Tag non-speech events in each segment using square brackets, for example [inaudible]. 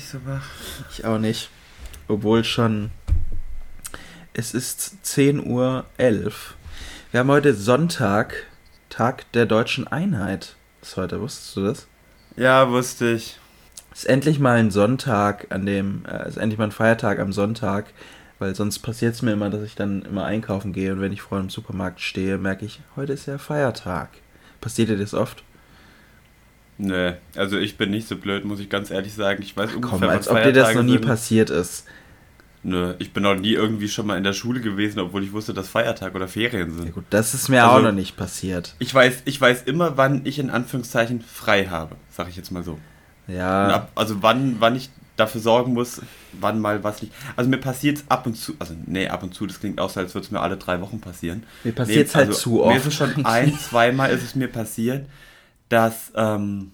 nicht so wach. Ich auch nicht. Obwohl schon. Es ist 10.11 Uhr. Wir haben heute Sonntag, Tag der deutschen Einheit. Ist heute, wusstest du das? Ja, wusste ich. Ist endlich mal ein Sonntag, an dem. Äh, ist endlich mal ein Feiertag am Sonntag. Weil sonst passiert es mir immer, dass ich dann immer einkaufen gehe und wenn ich vor dem Supermarkt stehe, merke ich, heute ist ja Feiertag. Passiert dir das oft? Nee, also ich bin nicht so blöd, muss ich ganz ehrlich sagen. Ich weiß Ach, ungefähr, komm, als ob dir das noch nie sind. passiert ist. Nö, ich bin noch nie irgendwie schon mal in der Schule gewesen, obwohl ich wusste, dass Feiertag oder Ferien sind. Ja gut, das ist mir Also- auch noch nicht passiert. Ich weiß, ich weiß immer, wann ich in Anführungszeichen frei habe, sag ich jetzt mal so. Ja, ab, also wann, wann ich dafür sorgen muss, wann mal was nicht. Also mir passiert es ab und zu, also nee, ab und zu, das klingt auch so, als würde es mir alle drei Wochen passieren. mir passiert es halt zu oft. Mir ist es schon ein, [laughs] zweimal ist es mir passiert, dass, ähm,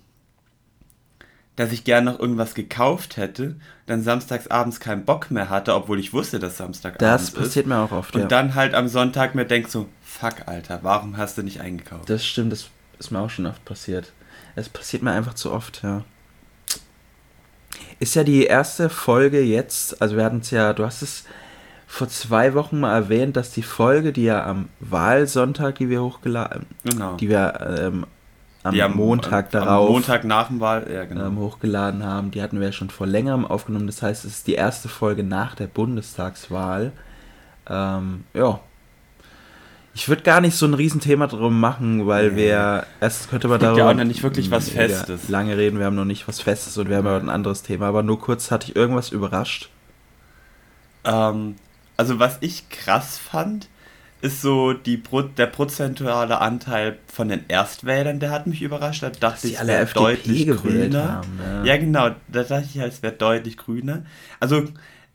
dass ich gerne noch irgendwas gekauft hätte, dann samstags abends keinen Bock mehr hatte, obwohl ich wusste, dass Samstagabend das ist. passiert mir auch oft, Und ja. dann halt am Sonntag mir denk so, fuck, Alter, warum hast du nicht eingekauft? Das stimmt, das ist mir auch schon oft passiert. Es passiert mir einfach zu oft, ja. Ist ja die erste Folge jetzt, also wir hatten es ja, du hast es vor zwei Wochen mal erwähnt, dass die Folge, die ja am Wahlsonntag, die wir hochgeladen, Genau. die wir ähm, am Die Montag am, darauf Am Montag nach dem Wahl, ja genau. ähm, hochgeladen haben, die hatten wir ja schon vor längerem aufgenommen. Das heißt, es ist die erste Folge nach der Bundestagswahl. Ähm, ja. Ich würde gar nicht so ein Riesenthema drum machen, weil Nee. wir erst könnte man ja darüber auch noch nicht wirklich was mega Festes. lange reden. Wir haben noch nicht was Festes und wir haben ja ein anderes Thema. Aber nur kurz hatte ich irgendwas überrascht. Ähm, also was ich krass fand, ist so die Pro der prozentuale Anteil von den Erstwählern, der hat mich überrascht. Da dachte ich, es alle wäre deutlich grüner. haben, ja. Ja, genau, da dachte ich, es wäre deutlich grüner. Also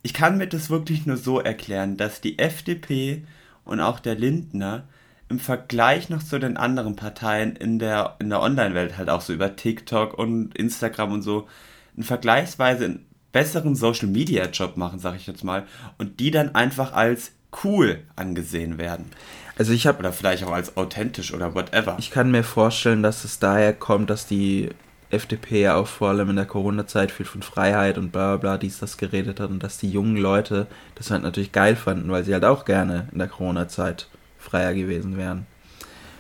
ich kann mir das wirklich nur so erklären, dass die FDP und auch der Lindner im Vergleich noch zu den anderen Parteien in der, in der Online-Welt halt auch so über TikTok und Instagram und so einen vergleichsweise besseren Social-Media-Job machen, sag ich jetzt mal, und die dann einfach als cool angesehen werden. Also ich habe Oder vielleicht auch als authentisch oder whatever. Ich kann mir vorstellen, dass es daher kommt, dass die FDP ja auch vor allem in der Corona-Zeit viel von Freiheit und bla bla bla dies, das geredet hat und dass die jungen Leute das halt natürlich geil fanden, weil sie halt auch gerne in der Corona-Zeit freier gewesen wären.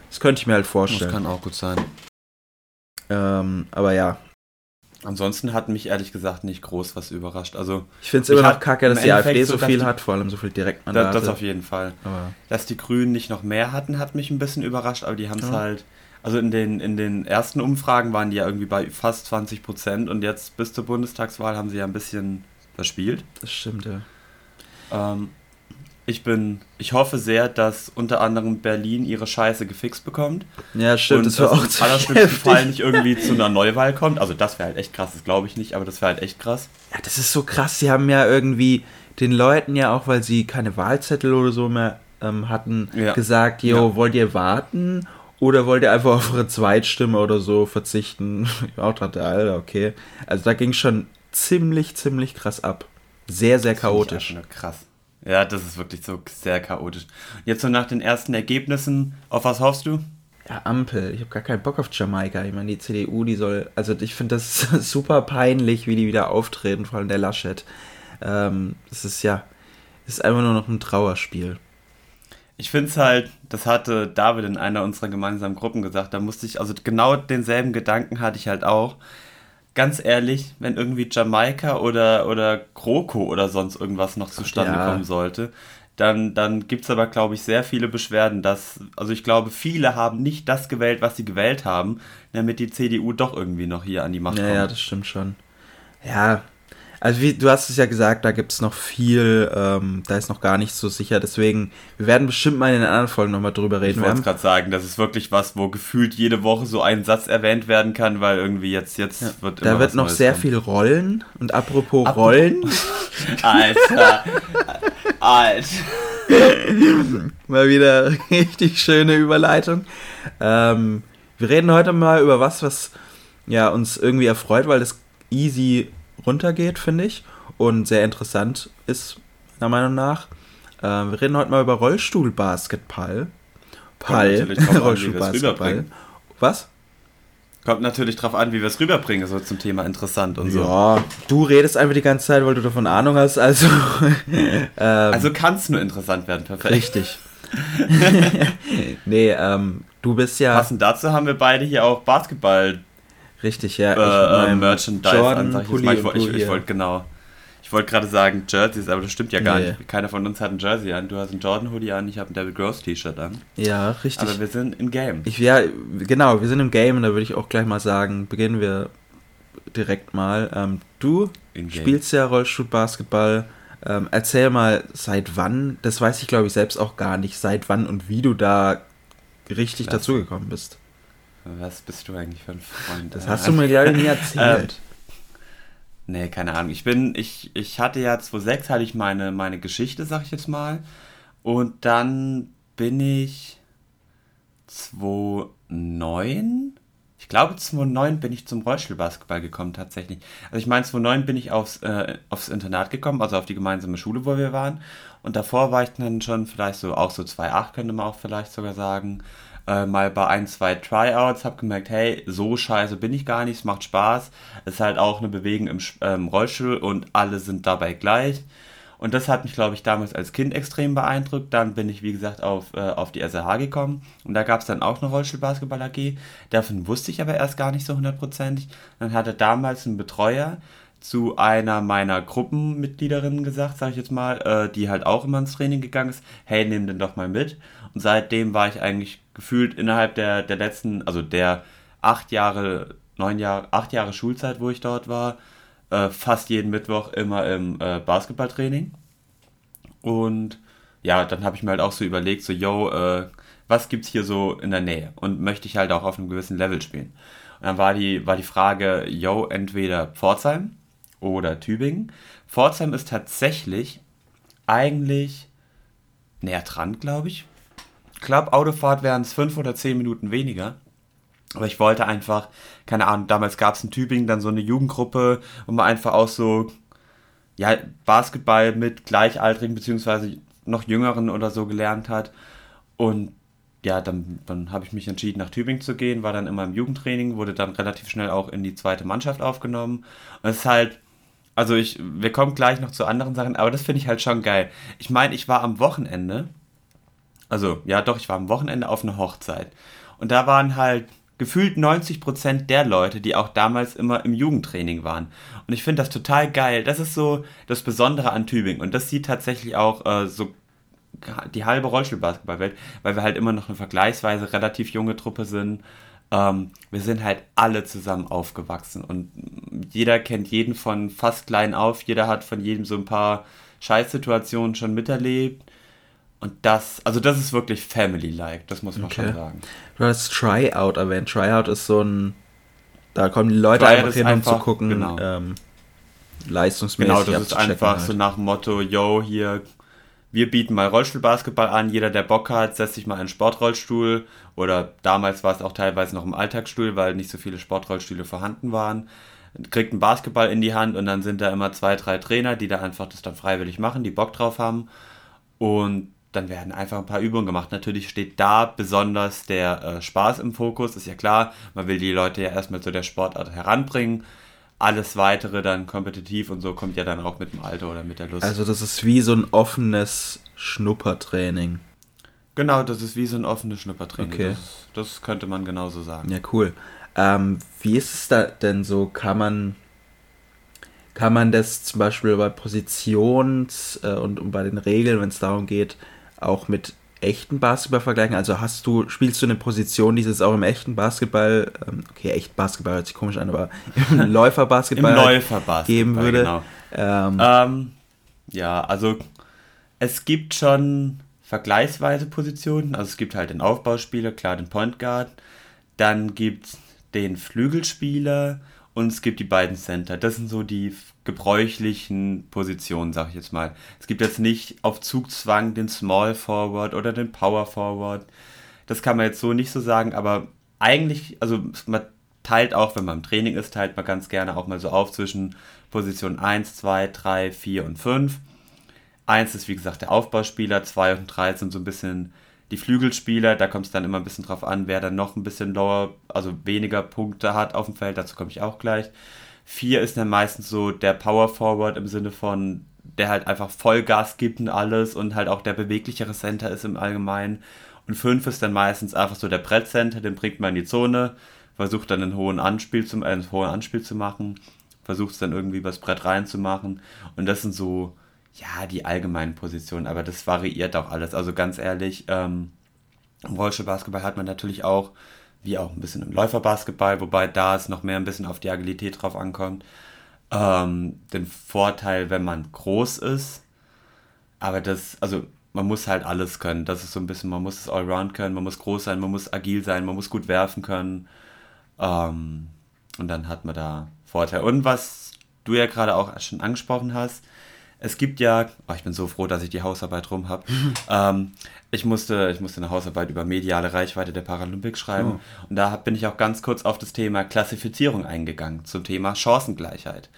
Das könnte ich mir halt vorstellen. auch gut sein. Ähm, aber ja, Ansonsten hat mich ehrlich gesagt nicht groß was überrascht. Also ich finde es immer noch kacke, dass die AfD so, viel die- hat, vor allem so viel das, Direktmandate. das auf jeden Fall. aber Dass die Grünen nicht noch mehr hatten, hat mich ein bisschen überrascht, aber die haben es Ja. halt. Also in den, in den ersten Umfragen waren die ja irgendwie bei fast 20 Prozent und jetzt bis zur Bundestagswahl haben sie ja ein bisschen verspielt. das stimmt, ja. Ähm, ich bin, ich hoffe sehr, dass unter anderem Berlin ihre Scheiße gefixt bekommt. Ja, stimmt, und das war auch im allerschlimmsten Fall nicht irgendwie zu einer Neuwahl kommt. Also das wäre halt echt krass, das glaube ich nicht, aber das wäre halt echt krass. Ja, das ist so krass. Sie haben ja irgendwie den Leuten ja auch, weil sie keine Wahlzettel oder so mehr ähm, hatten, Ja. gesagt, jo, Ja. wollt ihr warten oder wollt ihr einfach auf eure Zweitstimme oder so verzichten? [laughs] Ich auch dachte, Alter, okay. Also da ging schon ziemlich, ziemlich krass ab. Sehr, sehr Das chaotisch. Krass. Ja, das ist wirklich so sehr chaotisch. Jetzt so nach den ersten Ergebnissen, auf was hoffst du? Ja, Ampel. Ich habe gar keinen Bock auf Jamaika. Ich meine, die CDU, die soll. Also, ich finde das [laughs] super peinlich, wie die wieder auftreten, vor allem der Laschet. Ähm, das ist ja. Das ist einfach nur noch ein Trauerspiel. Ich finde es halt, das hatte David in einer unserer gemeinsamen Gruppen gesagt, da musste ich, also genau denselben Gedanken hatte ich halt auch. Ganz ehrlich, wenn irgendwie Jamaika oder, oder GroKo oder sonst irgendwas noch zustande ja. kommen sollte, dann, dann gibt es aber, glaube ich, sehr viele Beschwerden, dass, also ich glaube, viele haben nicht das gewählt, was sie gewählt haben, damit die CDU doch irgendwie noch hier an die Macht Ja, kommt. ja, das stimmt schon. Ja, also wie du hast es ja gesagt, da gibt es noch viel, ähm, da ist noch gar nicht so sicher. Deswegen, wir werden bestimmt mal in den anderen Folgen nochmal drüber Ich reden. Wir wollte gerade sagen, das ist wirklich was, wo gefühlt jede Woche so ein Satz erwähnt werden kann, weil irgendwie jetzt, jetzt wird immer da wird noch Neues sehr kommen. viel Rollen. Und apropos Apropos- Rollen, [laughs] Alter. Alter. [laughs] mal wieder richtig schöne Überleitung. Ähm, wir reden heute mal über was, was ja uns irgendwie erfreut, weil das easy runtergeht, finde ich. Und sehr interessant ist, meiner Meinung nach. Ähm, wir reden heute mal über Rollstuhlbasketball. Pall. Rollstuhlbasketball. Was? Kommt natürlich drauf an, wie wir es rüberbringen, so zum Thema interessant und so. Ja, du redest einfach die ganze Zeit, weil du davon Ahnung hast, also. [laughs] ähm, also kann es nur interessant werden, perfekt. Richtig. [laughs] [laughs] nee, ähm, du bist ja. Passend dazu haben wir beide hier auch Basketball. Richtig, ja. Äh, äh, Merchandise Jordan, an, sag ich. Ich, ich, ich wollte genau. Ich wollte gerade sagen Jerseys, aber das stimmt ja gar nee. nicht. Keiner von uns hat ein Jersey an. Du hast ein Jordan Hoodie an, ich habe ein David Gross T-Shirt an. Ja, richtig. Aber wir sind im Game. Ich, ja, genau, wir sind im Game und da würde ich auch gleich mal sagen, beginnen wir direkt mal. Ähm, du spielst ja Rollstuhlbasketball. Ähm, erzähl mal, seit wann, das weiß ich glaube ich selbst auch gar nicht, seit wann und wie du da richtig dazugekommen bist. Was bist du eigentlich für ein Freund? Das hast du mir [laughs] ja nie erzählt. Ähm, Nee, keine Ahnung. Ich bin, ich, ich hatte ja 2006 hatte ich meine, meine Geschichte, sag ich jetzt mal. Und dann bin ich 2009, ich glaube 2009 bin ich zum Rollstuhlbasketball gekommen tatsächlich. Also ich meine 2009 bin ich aufs, äh, aufs Internat gekommen, also auf die gemeinsame Schule, wo wir waren. Und davor war ich dann schon vielleicht so, auch so 2,8 könnte man auch vielleicht sogar sagen äh, mal bei ein, zwei Tryouts, habe gemerkt, hey, so scheiße bin ich gar nicht, es macht Spaß. Es ist halt auch eine Bewegung im ähm, Rollstuhl und alle sind dabei gleich. Und das hat mich, glaube ich, damals als Kind extrem beeindruckt. Dann bin ich, wie gesagt, auf, äh, auf die SRH gekommen. Und da gab es dann auch eine Rollstuhlbasketball AG. Davon wusste ich aber erst gar nicht so hundertprozentig. Dann hatte damals ein Betreuer zu einer meiner Gruppenmitgliederinnen gesagt, sage ich jetzt mal, äh, die halt auch immer ins Training gegangen ist, hey, nimm den doch mal mit. Und seitdem war ich eigentlich gefühlt innerhalb der, der letzten, also der acht Jahre, neun Jahre, acht Jahre Schulzeit, wo ich dort war, äh, fast jeden Mittwoch immer im äh, Basketballtraining. Und ja, dann habe ich mir halt auch so überlegt, so, yo, äh, was gibt's hier so in der Nähe? Und möchte ich halt auch auf einem gewissen Level spielen. Und dann war die, war die Frage, yo, entweder Pforzheim oder Tübingen. Pforzheim ist tatsächlich eigentlich näher dran, glaube ich, glaube, Autofahrt wären es fünf oder zehn Minuten weniger. Aber ich wollte einfach, keine Ahnung, damals gab es in Tübingen dann so eine Jugendgruppe, wo man einfach auch so, ja, Basketball mit Gleichaltrigen beziehungsweise noch Jüngeren oder so gelernt hat. Und ja, dann, dann habe ich mich entschieden, nach Tübingen zu gehen, war dann immer im Jugendtraining, wurde dann relativ schnell auch in die zweite Mannschaft aufgenommen. Und es ist halt, also ich, wir kommen gleich noch zu anderen Sachen, aber das finde ich halt schon geil. Ich meine, ich war am Wochenende also, ja, doch, ich war am Wochenende auf einer Hochzeit. Und da waren halt gefühlt 90% der Leute, die auch damals immer im Jugendtraining waren. Und ich finde das total geil. Das ist so das Besondere an Tübingen. Und das sieht tatsächlich auch äh, so die halbe Rollstuhlbasketballwelt, weil wir halt immer noch eine vergleichsweise relativ junge Truppe sind. Ähm, wir sind halt alle zusammen aufgewachsen und jeder kennt jeden von fast klein auf. Jeder hat von jedem so ein paar Scheißsituationen schon miterlebt. Und das, also das ist wirklich Family-like, das muss man okay. schon sagen. Du hast Tryout erwähnt. Tryout ist so ein, da kommen die Leute Tryout einfach hin, einfach, um zu gucken, genau. ähm, leistungsmäßig Genau, das ist einfach halt. so nach dem Motto, yo, hier, wir bieten mal Rollstuhlbasketball an, jeder, der Bock hat, setzt sich mal einen Sportrollstuhl oder damals war es auch teilweise noch im Alltagsstuhl, weil nicht so viele Sportrollstühle vorhanden waren kriegt einen Basketball in die Hand und dann sind da immer zwei, drei Trainer, die da einfach das dann freiwillig machen, die Bock drauf haben. Und dann werden einfach ein paar Übungen gemacht. Natürlich steht da besonders der äh, Spaß im Fokus, ist ja klar. Man will die Leute ja erstmal zu der Sportart heranbringen. Alles weitere dann kompetitiv und so kommt ja dann auch mit dem Alter oder mit der Lust. Also das ist wie so ein offenes Schnuppertraining. Genau, das ist wie so ein offenes Schnuppertraining. Okay. Das, das könnte man genauso sagen. Ja, cool. Ähm, wie ist es da denn so? Kann man kann man das zum Beispiel bei Positions- äh, und, und bei den Regeln, wenn es darum geht, auch mit echten Basketball vergleichen? Also hast du, spielst du eine Position, die es auch im echten Basketball, ähm, okay, echt Basketball hört sich komisch an, aber [laughs] im Läuferbasketball, Im Läuferbasketball geben würde? Genau. Ähm, ähm, ja, also es gibt schon vergleichsweise Positionen. Also es gibt halt den Aufbauspieler, klar den Point Guard. Dann gibt es den Flügelspieler und es gibt die beiden Center. Das sind so die gebräuchlichen Positionen, sag ich jetzt mal. Es gibt jetzt nicht auf Zugzwang den Small Forward oder den Power Forward. Das kann man jetzt so nicht so sagen, aber eigentlich, also man teilt auch, wenn man im Training ist, teilt man ganz gerne auch mal so auf zwischen Position 1, 2, 3, 4 und 5. 1 ist wie gesagt der Aufbauspieler, 2 und 3 sind so ein bisschen die Flügelspieler, da kommt es dann immer ein bisschen drauf an, wer dann noch ein bisschen lower, also weniger Punkte hat auf dem Feld, dazu komme ich auch gleich. Vier ist dann meistens so der Power Forward im Sinne von, der halt einfach Vollgas gibt und alles und halt auch der beweglichere Center ist im Allgemeinen. Und fünf ist dann meistens einfach so der Brettcenter, den bringt man in die Zone, versucht dann einen hohen Anspiel zu, einen hohen Anspiel zu machen, versucht es dann irgendwie übers Brett reinzumachen. Und das sind so, ja, die allgemeinen Positionen, aber das variiert auch alles. Also ganz ehrlich, ähm, im Rollstuhlbasketball hat man natürlich auch, wie auch ein bisschen im Läuferbasketball, wobei da es noch mehr ein bisschen auf die Agilität drauf ankommt, ähm, den Vorteil, wenn man groß ist. Aber das, also man muss halt alles können. Das ist so ein bisschen, man muss es allround können, man muss groß sein, man muss agil sein, man muss gut werfen können. Ähm, und dann hat man da Vorteil. Und was du ja gerade auch schon angesprochen hast, es gibt ja, oh, ich bin so froh, dass ich die Hausarbeit rum habe. [laughs] ähm, ich, musste, ich musste eine Hausarbeit über mediale Reichweite der Paralympics schreiben. Oh. Und da bin ich auch ganz kurz auf das Thema Klassifizierung eingegangen, zum Thema Chancengleichheit.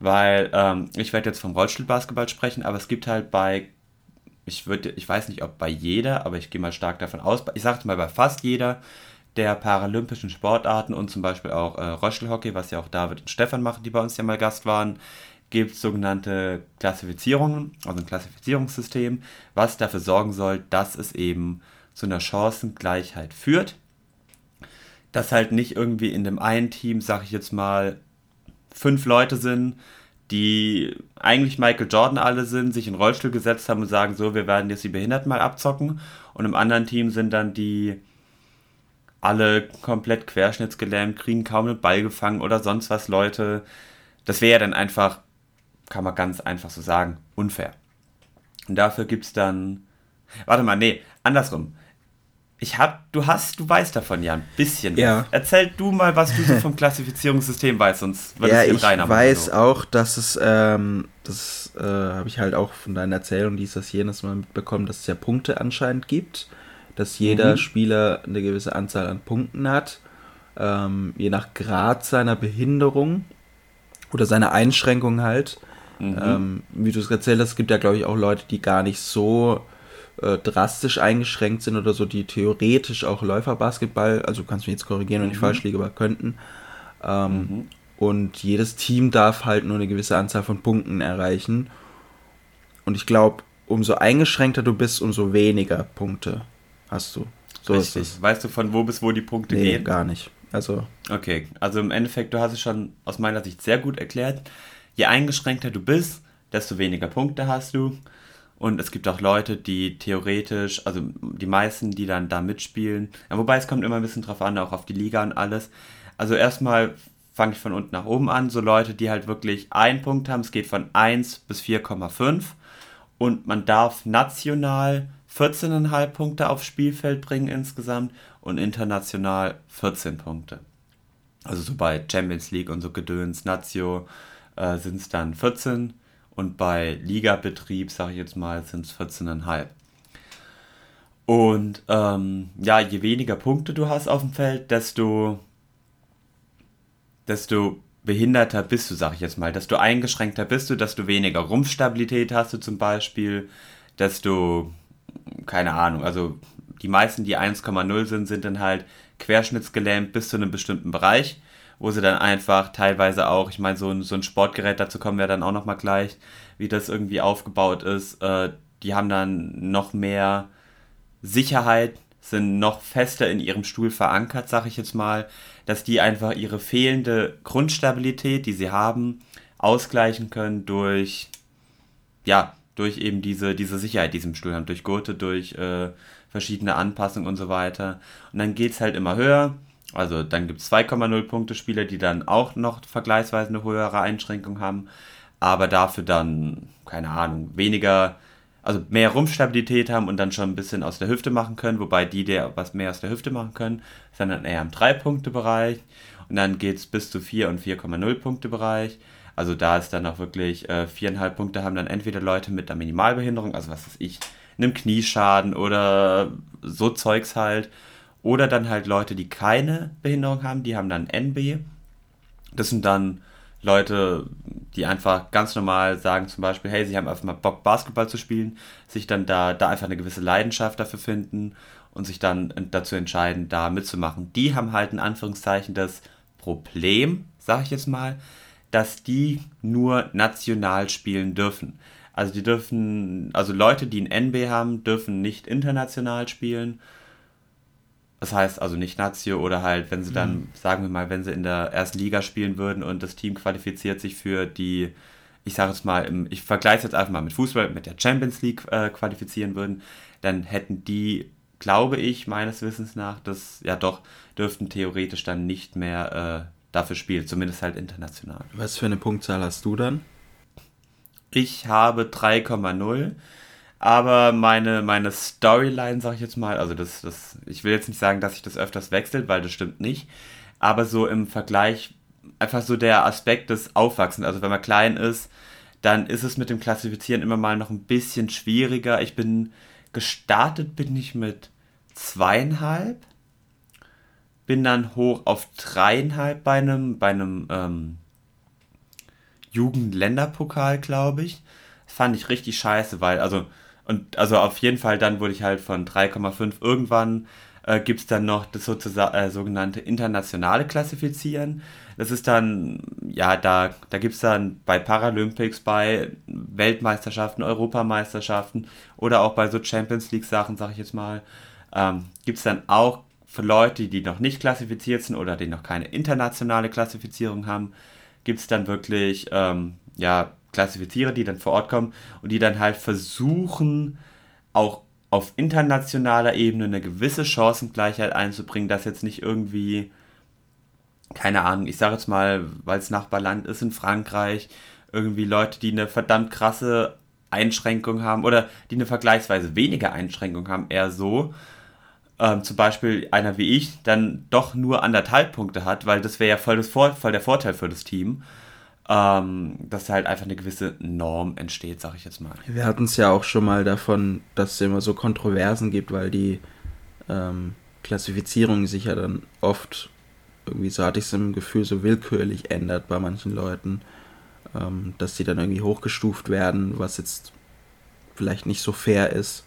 Weil ähm, ich werde jetzt vom Rollstuhlbasketball sprechen, aber es gibt halt bei, ich würde, ich weiß nicht, ob bei jeder, aber ich gehe mal stark davon aus, ich sagte mal bei fast jeder der paralympischen Sportarten und zum Beispiel auch äh, Rollstuhlhockey, was ja auch David und Stefan machen, die bei uns ja mal Gast waren, gibt es sogenannte Klassifizierungen, also ein Klassifizierungssystem, was dafür sorgen soll, dass es eben zu einer Chancengleichheit führt. Dass halt nicht irgendwie in dem einen Team, sag ich jetzt mal, fünf Leute sind, die eigentlich Michael Jordan alle sind, sich in Rollstuhl gesetzt haben und sagen, so, wir werden jetzt die Behinderten mal abzocken. Und im anderen Team sind dann die alle komplett querschnittsgelähmt, kriegen kaum einen Ball gefangen oder sonst was Leute. Das wäre ja dann einfach kann man ganz einfach so sagen, unfair. Und dafür gibt es dann. Warte mal, nee, andersrum. Ich hab, du hast, du weißt davon ja ein bisschen. Ja. Erzähl du mal, was du so [laughs] vom Klassifizierungssystem weißt, sonst wird ja, es ich reiner weiß so. auch, dass es, ähm, das äh, habe ich halt auch von deiner Erzählung, dies, das, jenes mal mitbekommen, dass es ja Punkte anscheinend gibt, dass jeder mhm. Spieler eine gewisse Anzahl an Punkten hat, ähm, je nach Grad seiner Behinderung oder seiner Einschränkung halt. Mhm. Ähm, wie du es erzählt hast, gibt ja, glaube ich, auch Leute, die gar nicht so äh, drastisch eingeschränkt sind oder so, die theoretisch auch Läuferbasketball, also kannst du mich jetzt korrigieren, wenn ich mhm. falsch liege, aber könnten. Ähm, mhm. Und jedes Team darf halt nur eine gewisse Anzahl von Punkten erreichen. Und ich glaube, umso eingeschränkter du bist, umso weniger Punkte hast du. So Richtig. ist es. Weißt du, von wo bis wo die Punkte nee, gehen? gar nicht. Also. Okay, also im Endeffekt, du hast es schon aus meiner Sicht sehr gut erklärt je eingeschränkter du bist, desto weniger Punkte hast du. Und es gibt auch Leute, die theoretisch, also die meisten, die dann da mitspielen. Ja, wobei es kommt immer ein bisschen drauf an, auch auf die Liga und alles. Also erstmal fange ich von unten nach oben an. So Leute, die halt wirklich einen Punkt haben. Es geht von 1 bis 4,5. Und man darf national 14,5 Punkte aufs Spielfeld bringen insgesamt und international 14 Punkte. Also so bei Champions League und so Gedöns, Nazio, äh, sind es dann 14 und bei Ligabetrieb, sage ich jetzt mal, sind es 14,5. Und ähm, ja, je weniger Punkte du hast auf dem Feld, desto, desto behinderter bist du, sag ich jetzt mal. Desto eingeschränkter bist du, desto weniger Rumpfstabilität hast du zum Beispiel, desto, keine Ahnung, also die meisten, die 1,0 sind, sind dann halt querschnittsgelähmt bis zu einem bestimmten Bereich wo sie dann einfach teilweise auch, ich meine, so ein, so ein Sportgerät, dazu kommen wir dann auch nochmal gleich, wie das irgendwie aufgebaut ist, äh, die haben dann noch mehr Sicherheit, sind noch fester in ihrem Stuhl verankert, sag ich jetzt mal, dass die einfach ihre fehlende Grundstabilität, die sie haben, ausgleichen können durch, ja, durch eben diese, diese Sicherheit, die sie im Stuhl haben, durch Gurte, durch äh, verschiedene Anpassungen und so weiter. Und dann geht es halt immer höher also dann gibt es 2,0 Punkte Spieler, die dann auch noch vergleichsweise eine höhere Einschränkung haben, aber dafür dann, keine Ahnung, weniger, also mehr Rumpfstabilität haben und dann schon ein bisschen aus der Hüfte machen können, wobei die, die was mehr aus der Hüfte machen können, sind dann eher im 3-Punkte-Bereich und dann geht es bis zu 4 und 4,0 Punkte-Bereich. Also da ist dann auch wirklich äh, 4,5 Punkte haben dann entweder Leute mit einer Minimalbehinderung, also was weiß ich, einem Knieschaden oder so Zeugs halt, oder dann halt Leute, die keine Behinderung haben, die haben dann NB. Das sind dann Leute, die einfach ganz normal sagen zum Beispiel, hey, sie haben einfach mal Bock, Basketball zu spielen, sich dann da, da einfach eine gewisse Leidenschaft dafür finden und sich dann dazu entscheiden, da mitzumachen. Die haben halt in Anführungszeichen das Problem, sag ich jetzt mal, dass die nur national spielen dürfen. Also die dürfen, also Leute, die ein NB haben, dürfen nicht international spielen. Das heißt also nicht Nazio oder halt, wenn sie dann, mhm. sagen wir mal, wenn sie in der ersten Liga spielen würden und das Team qualifiziert sich für die, ich sage jetzt mal, ich vergleiche es jetzt einfach mal mit Fußball, mit der Champions League äh, qualifizieren würden, dann hätten die, glaube ich, meines Wissens nach, das, ja doch, dürften theoretisch dann nicht mehr äh, dafür spielen, zumindest halt international. Was für eine Punktzahl hast du dann? Ich habe 3,0. Aber meine, meine Storyline, sag ich jetzt mal, also das, das, ich will jetzt nicht sagen, dass sich das öfters wechselt, weil das stimmt nicht. Aber so im Vergleich, einfach so der Aspekt des Aufwachsens. Also wenn man klein ist, dann ist es mit dem Klassifizieren immer mal noch ein bisschen schwieriger. Ich bin gestartet, bin ich mit zweieinhalb, bin dann hoch auf dreieinhalb bei einem, bei einem ähm, Jugendländerpokal, glaube ich. Das fand ich richtig scheiße, weil, also, und also auf jeden Fall dann wurde ich halt von 3,5 irgendwann äh, gibt es dann noch das sozusagen, äh, sogenannte internationale Klassifizieren. Das ist dann, ja, da, da gibt es dann bei Paralympics, bei Weltmeisterschaften, Europameisterschaften oder auch bei so Champions League Sachen, sag ich jetzt mal, ähm, gibt es dann auch für Leute, die noch nicht klassifiziert sind oder die noch keine internationale Klassifizierung haben, gibt es dann wirklich ähm, ja, Klassifizierer, die dann vor Ort kommen und die dann halt versuchen, auch auf internationaler Ebene eine gewisse Chancengleichheit einzubringen, dass jetzt nicht irgendwie, keine Ahnung, ich sage jetzt mal, weil es Nachbarland ist in Frankreich, irgendwie Leute, die eine verdammt krasse Einschränkung haben oder die eine vergleichsweise weniger Einschränkung haben, eher so, ähm, zum Beispiel einer wie ich dann doch nur anderthalb Punkte hat, weil das wäre ja voll, voll der Vorteil für das Team, ähm, dass halt einfach eine gewisse Norm entsteht, sag ich jetzt mal. Wir hatten es ja auch schon mal davon, dass es immer so Kontroversen gibt, weil die ähm, Klassifizierung sich ja dann oft, irgendwie so hatte ich es im Gefühl, so willkürlich ändert bei manchen Leuten, ähm, dass sie dann irgendwie hochgestuft werden, was jetzt vielleicht nicht so fair ist.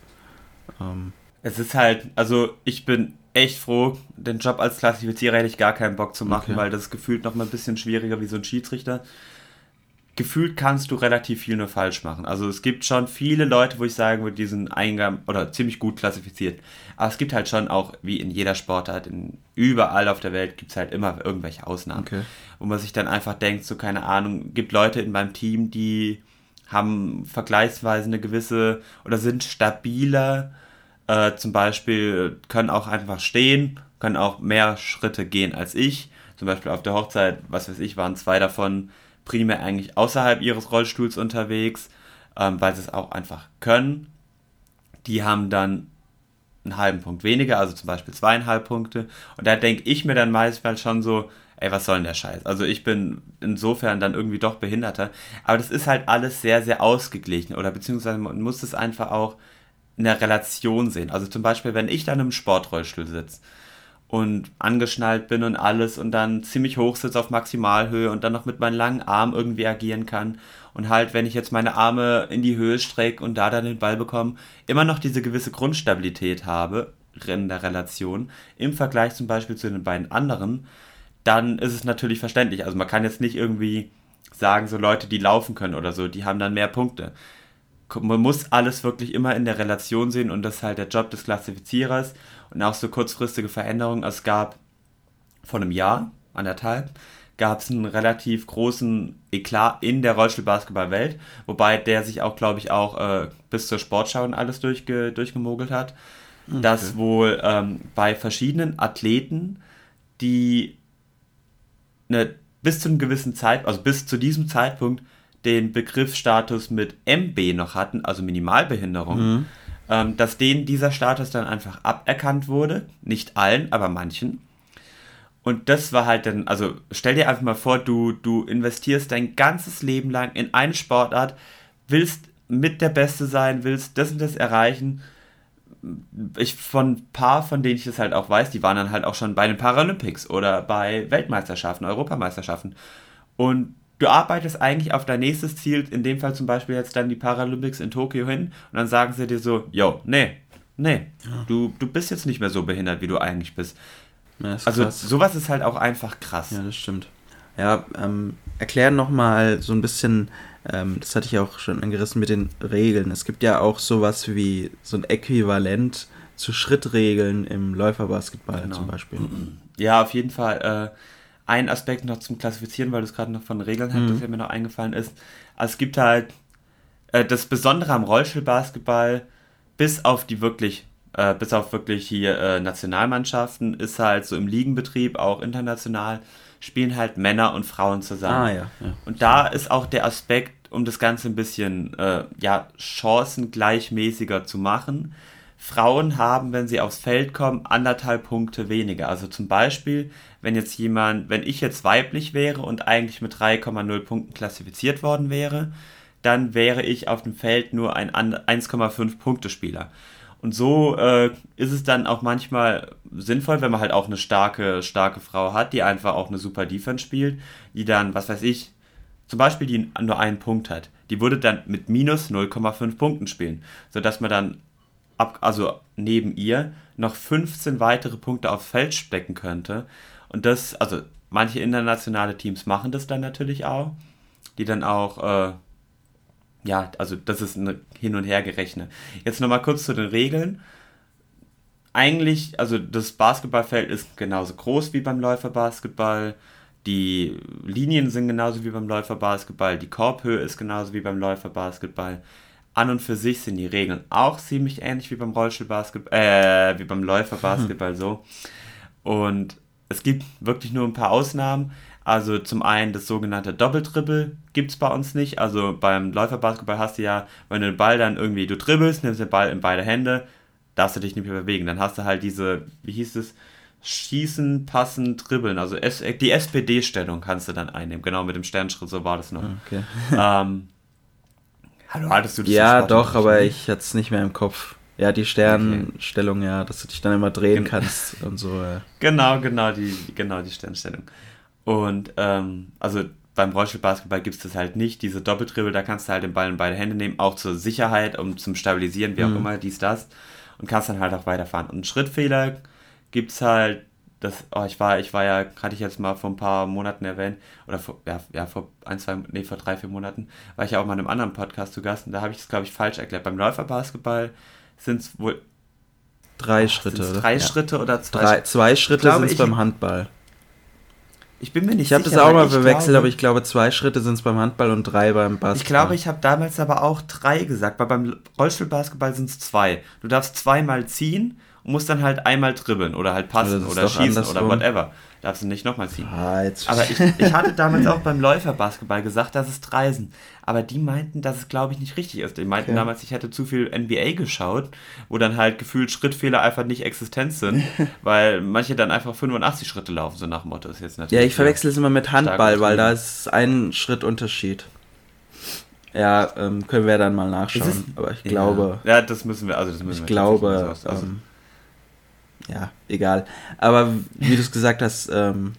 Ähm, es ist halt, also ich bin echt froh, den Job als Klassifizierer hätte ich gar keinen Bock zu machen, okay. weil das gefühlt noch mal ein bisschen schwieriger wie so ein Schiedsrichter. Gefühlt kannst du relativ viel nur falsch machen. Also es gibt schon viele Leute, wo ich sagen würde, die sind Eingang oder ziemlich gut klassifiziert. Aber es gibt halt schon auch, wie in jeder Sportart, in, überall auf der Welt gibt es halt immer irgendwelche Ausnahmen. Okay. Wo man sich dann einfach denkt, so keine Ahnung, gibt Leute in meinem Team, die haben vergleichsweise eine gewisse oder sind stabiler äh, zum Beispiel können auch einfach stehen, können auch mehr Schritte gehen als ich. Zum Beispiel auf der Hochzeit, was weiß ich, waren zwei davon primär eigentlich außerhalb ihres Rollstuhls unterwegs, ähm, weil sie es auch einfach können. Die haben dann einen halben Punkt weniger, also zum Beispiel zweieinhalb Punkte. Und da denke ich mir dann meistens schon so, ey, was soll denn der Scheiß? Also ich bin insofern dann irgendwie doch behinderter. Aber das ist halt alles sehr, sehr ausgeglichen. Oder beziehungsweise man muss es einfach auch in der Relation sehen. Also zum Beispiel, wenn ich dann im Sportrollstuhl sitze und angeschnallt bin und alles und dann ziemlich hoch sitze auf Maximalhöhe und dann noch mit meinen langen Armen irgendwie agieren kann und halt, wenn ich jetzt meine Arme in die Höhe strecke und da dann den Ball bekomme, immer noch diese gewisse Grundstabilität habe in der Relation im Vergleich zum Beispiel zu den beiden anderen, dann ist es natürlich verständlich. Also man kann jetzt nicht irgendwie sagen, so Leute, die laufen können oder so, die haben dann mehr Punkte man muss alles wirklich immer in der Relation sehen und das ist halt der Job des Klassifizierers und auch so kurzfristige Veränderungen. Es gab vor einem Jahr, anderthalb, gab es einen relativ großen Eklat in der Rollstuhlbasketballwelt, wobei der sich auch, glaube ich, auch äh, bis zur Sportschau und alles durchge durchgemogelt hat, okay. dass wohl ähm, bei verschiedenen Athleten, die eine, bis zu einem gewissen Zeitpunkt, also bis zu diesem Zeitpunkt den Begriffsstatus mit MB noch hatten, also Minimalbehinderung, mhm. ähm, dass denen dieser Status dann einfach aberkannt wurde. Nicht allen, aber manchen. Und das war halt dann, also stell dir einfach mal vor, du, du investierst dein ganzes Leben lang in eine Sportart, willst mit der Beste sein, willst das und das erreichen. Ich von ein paar, von denen ich das halt auch weiß, die waren dann halt auch schon bei den Paralympics oder bei Weltmeisterschaften, Europameisterschaften. Und du arbeitest eigentlich auf dein nächstes Ziel, in dem Fall zum Beispiel jetzt dann die Paralympics in Tokio hin, und dann sagen sie dir so, yo, nee, Nee, du, du bist jetzt nicht mehr so behindert, wie du eigentlich bist. Ja, also krass. sowas ist halt auch einfach krass. Ja, das stimmt. Ja, ähm, erklären nochmal so ein bisschen, ähm, das hatte ich auch schon angerissen mit den Regeln. Es gibt ja auch sowas wie so ein Äquivalent zu Schrittregeln im Läuferbasketball genau. zum Beispiel. Ja, auf jeden Fall. Äh, ein Aspekt noch zum Klassifizieren, weil du es gerade noch von Regeln mhm. hattest, der mir noch eingefallen ist. Also es gibt halt äh, das Besondere am Rollstuhlbasketball, bis auf die wirklich, äh, bis auf wirklich hier äh, Nationalmannschaften, ist halt so im Ligenbetrieb, auch international, spielen halt Männer und Frauen zusammen. Ah, ja, ja. Und da ist auch der Aspekt, um das Ganze ein bisschen äh, ja, chancengleichmäßiger zu machen. Frauen haben, wenn sie aufs Feld kommen, anderthalb Punkte weniger. Also zum Beispiel, wenn jetzt jemand, wenn ich jetzt weiblich wäre und eigentlich mit 3,0 Punkten klassifiziert worden wäre, dann wäre ich auf dem Feld nur ein 1,5 Punkte Spieler. Und so äh, ist es dann auch manchmal sinnvoll, wenn man halt auch eine starke, starke Frau hat, die einfach auch eine super Defense spielt, die dann, was weiß ich, zum Beispiel die nur einen Punkt hat. Die würde dann mit minus 0,5 Punkten spielen, sodass man dann ab, also neben ihr noch 15 weitere Punkte aufs Feld stecken könnte. Und das, also manche internationale Teams machen das dann natürlich auch, die dann auch äh, ja, also das ist ein Hin- und Hergerechne. Jetzt nochmal kurz zu den Regeln. Eigentlich, also das Basketballfeld ist genauso groß wie beim Läuferbasketball. Die Linien sind genauso wie beim Läuferbasketball. Die Korbhöhe ist genauso wie beim Läuferbasketball. An und für sich sind die Regeln auch ziemlich ähnlich wie beim Rollstuhlbasketball, äh, wie beim Läuferbasketball [laughs] so. Und es gibt wirklich nur ein paar Ausnahmen. Also zum einen das sogenannte Doppeltribbel gibt es bei uns nicht. Also beim Läuferbasketball hast du ja, wenn du den Ball dann irgendwie, du dribbelst, nimmst den Ball in beide Hände, darfst du dich nicht mehr bewegen. Dann hast du halt diese, wie hieß es, Schießen, Passen, Dribbeln. Also die SPD-Stellung kannst du dann einnehmen. Genau mit dem Sternschritt, so war das noch. Okay. Ähm, [laughs] hallo, hattest du das Ja, doch, aber ich hatte es nicht mehr im Kopf. Ja, die Sternstellung, okay. ja, dass du dich dann immer drehen Gen kannst und so. Ja. [laughs] Genau, genau, die, genau die Sternstellung. Und ähm, also beim Rollstuhlbasketball gibt es das halt nicht, diese Doppeltribbel, da kannst du halt den Ball in beide Hände nehmen, auch zur Sicherheit, um zum Stabilisieren, wie auch mhm. immer, dies, das. Und kannst dann halt auch weiterfahren. Und Schrittfehler gibt es halt, das, oh, ich war, ich war ja, hatte ich jetzt mal vor ein paar Monaten erwähnt, oder vor, ja, ja, vor ein, zwei, nee, vor drei, vier Monaten, war ich ja auch mal in einem anderen Podcast zu Gast und da habe ich es, glaube ich, falsch erklärt. Beim Läuferbasketball sind es wohl drei oh, Schritte, oder? Drei ja. Schritte oder zwei drei, Zwei Schritte sind es beim Handball. Ich bin mir nicht ich sicher. Ich habe das auch mal verwechselt, glaube, aber ich glaube, zwei Schritte sind es beim Handball und drei beim Basketball. Ich glaube, ich habe damals aber auch drei gesagt, weil beim Rollstuhlbasketball sind es zwei. Du darfst zweimal ziehen und musst dann halt einmal dribbeln oder halt passen oder schießen oder whatever darfst du nicht nochmal ziehen. Ah, Aber [laughs] ich, ich hatte damals auch beim Läuferbasketball gesagt, dass es drei sind. Aber die meinten, dass es, glaube ich, nicht richtig ist. Die meinten okay. damals, ich hätte zu viel NBA geschaut, wo dann halt gefühlt Schrittfehler einfach nicht existent sind, [laughs] weil manche dann einfach 85 Schritte laufen, so nach dem Motto. Ist jetzt natürlich ja, ich verwechsel es immer mit Handball, weil da ist ein Schritt Unterschied. Ja, ähm, können wir dann mal nachschauen. Aber ich glaube. Ja, das müssen wir, also das müssen ich wir. Ich glaube. Also, ähm, ja, egal. Aber wie du es gesagt hast, ähm,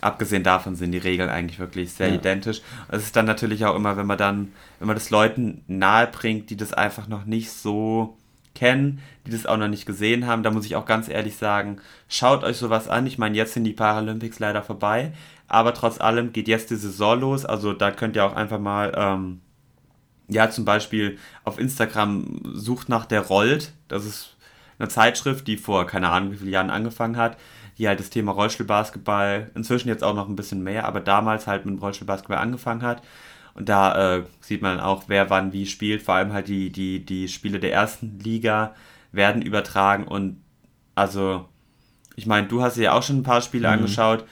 abgesehen davon sind die Regeln eigentlich wirklich sehr ja. identisch. Es ist dann natürlich auch immer, wenn man dann, wenn man das Leuten nahe bringt, die das einfach noch nicht so kennen, die das auch noch nicht gesehen haben, da muss ich auch ganz ehrlich sagen, schaut euch sowas an. Ich meine, jetzt sind die Paralympics leider vorbei, aber trotz allem geht jetzt die Saison los. Also da könnt ihr auch einfach mal, ähm, ja, zum Beispiel auf Instagram sucht nach der Rollt. Das ist eine Zeitschrift, die vor keine Ahnung wie vielen Jahren angefangen hat, die halt das Thema Rollstuhlbasketball, inzwischen jetzt auch noch ein bisschen mehr, aber damals halt mit Rollstuhlbasketball angefangen hat. Und da äh, sieht man auch, wer wann wie spielt. Vor allem halt die, die, die Spiele der ersten Liga werden übertragen. Und also, ich meine, du hast dir ja auch schon ein paar Spiele mhm. angeschaut.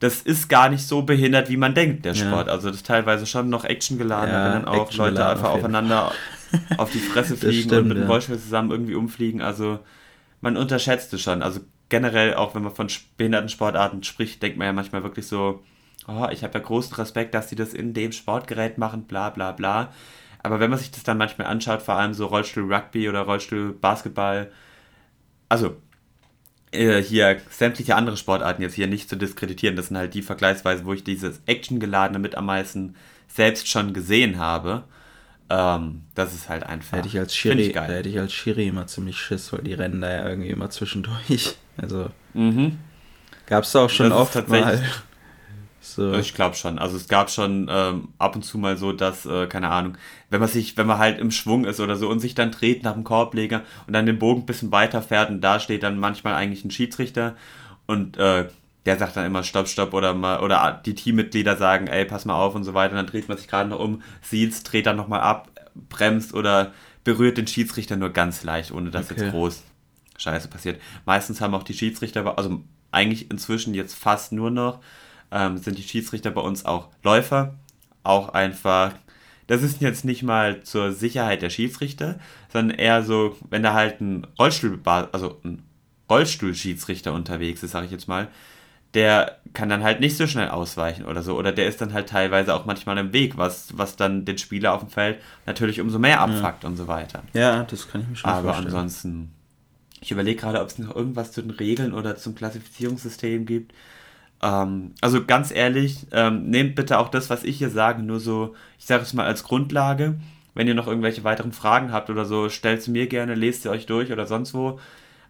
Das ist gar nicht so behindert, wie man denkt, der Sport. Ja. Also das ist teilweise schon noch actiongeladen, ja, wenn dann auch Leute einfach auf aufeinander auf die Fresse fliegen stimmt, und mit dem. Rollstuhl zusammen irgendwie umfliegen. Also man unterschätzt es schon. Also generell, auch wenn man von Behindertensportarten spricht, denkt man ja manchmal wirklich so, oh, ich habe ja großen Respekt, dass die das in dem Sportgerät machen, bla bla bla. Aber wenn man sich das dann manchmal anschaut, vor allem so Rollstuhl Rugby oder Rollstuhl Basketball, also äh, hier sämtliche andere Sportarten jetzt hier nicht zu diskreditieren, das sind halt die vergleichsweise, wo ich dieses Action-geladene mit am meisten selbst schon gesehen habe Ähm, das ist halt einfach. Hätte ich als Schiri, ich da hätte ich als Schiri immer ziemlich Schiss, weil die rennen da ja irgendwie immer zwischendurch. [laughs] Also mhm. gab es da auch schon das oft mal. [laughs] So. Ich glaube schon. Also es gab schon ähm, ab und zu mal so, dass, äh, keine Ahnung, wenn man sich, wenn man halt im Schwung ist oder so und sich dann dreht nach dem Korbleger und dann den Bogen ein bisschen weiter fährt und da steht dann manchmal eigentlich ein Schiedsrichter und äh, der sagt dann immer Stopp, Stopp oder mal, oder die Teammitglieder sagen, ey, pass mal auf und so weiter. Und dann dreht man sich gerade noch um, sieht's, dreht dann nochmal ab, bremst oder berührt den Schiedsrichter nur ganz leicht, ohne dass okay. jetzt groß Scheiße passiert. Meistens haben auch die Schiedsrichter, also eigentlich inzwischen jetzt fast nur noch, ähm, sind die Schiedsrichter bei uns auch Läufer. Auch einfach, das ist jetzt nicht mal zur Sicherheit der Schiedsrichter, sondern eher so, wenn da halt ein Rollstuhl, also ein Rollstuhlschiedsrichter unterwegs ist, sage ich jetzt mal, der kann dann halt nicht so schnell ausweichen oder so. Oder der ist dann halt teilweise auch manchmal im Weg, was, was dann den Spieler auf dem Feld natürlich umso mehr abfuckt ja. und so weiter. Ja, das kann ich mir schon Aber vorstellen. Aber ansonsten, ich überlege gerade, ob es noch irgendwas zu den Regeln oder zum Klassifizierungssystem gibt. Ähm, also ganz ehrlich, ähm, nehmt bitte auch das, was ich hier sage, nur so, ich sage es mal als Grundlage. Wenn ihr noch irgendwelche weiteren Fragen habt oder so, stellt sie mir gerne, lest sie euch durch oder sonst wo.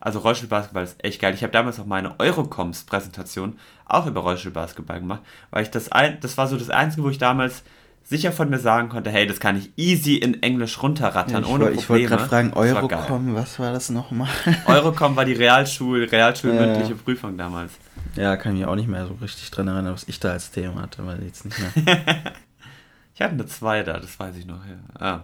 Also Rollstuhlbasketball ist echt geil. Ich habe damals auch meine Eurocoms-Präsentation auch über Rollstuhlbasketball gemacht, weil ich das ein, das war so das Einzige, wo ich damals sicher von mir sagen konnte, hey, das kann ich easy in Englisch runterrattern, ja, ohne wollt, Probleme. Ich wollte gerade fragen, Eurocom, was war das nochmal? [laughs] Eurocom war die Realschul, Realschulmündliche ja. Prüfung damals. Ja, kann ich mich auch nicht mehr so richtig dran erinnern, was ich da als Thema hatte, weil jetzt nicht mehr. [laughs] ich hatte eine 2 da, das weiß ich noch. Ja. Ah.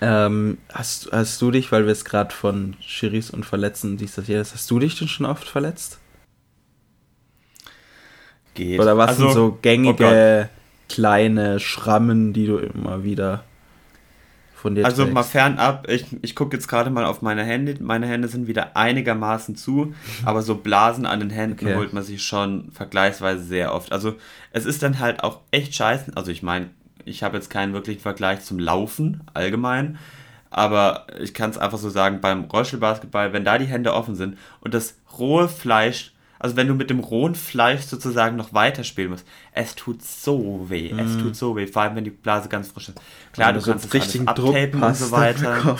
Ähm, hast, hast du dich, weil wir es gerade von Schiris und Verletzen dies, das, jedes, hast du dich denn schon oft verletzt? Geht. Oder was also, sind so gängige oh kleine Schrammen, die du immer wieder von dir Also trägst? mal fernab, ich, ich gucke jetzt gerade mal auf meine Hände. Meine Hände sind wieder einigermaßen zu, aber so Blasen an den Händen okay. holt man sich schon vergleichsweise sehr oft. Also es ist dann halt auch echt scheiße. Also ich meine, ich habe jetzt keinen wirklichen Vergleich zum Laufen allgemein. Aber ich kann es einfach so sagen, beim Rollstuhlbasketball, wenn da die Hände offen sind und das rohe Fleisch, also wenn du mit dem rohen Fleisch sozusagen noch weiterspielen musst, es tut so weh. Mm. Es mhm. tut so weh, vor allem wenn die Blase ganz frisch ist. Klar, du, du kannst es richtig abtapen und so weiter.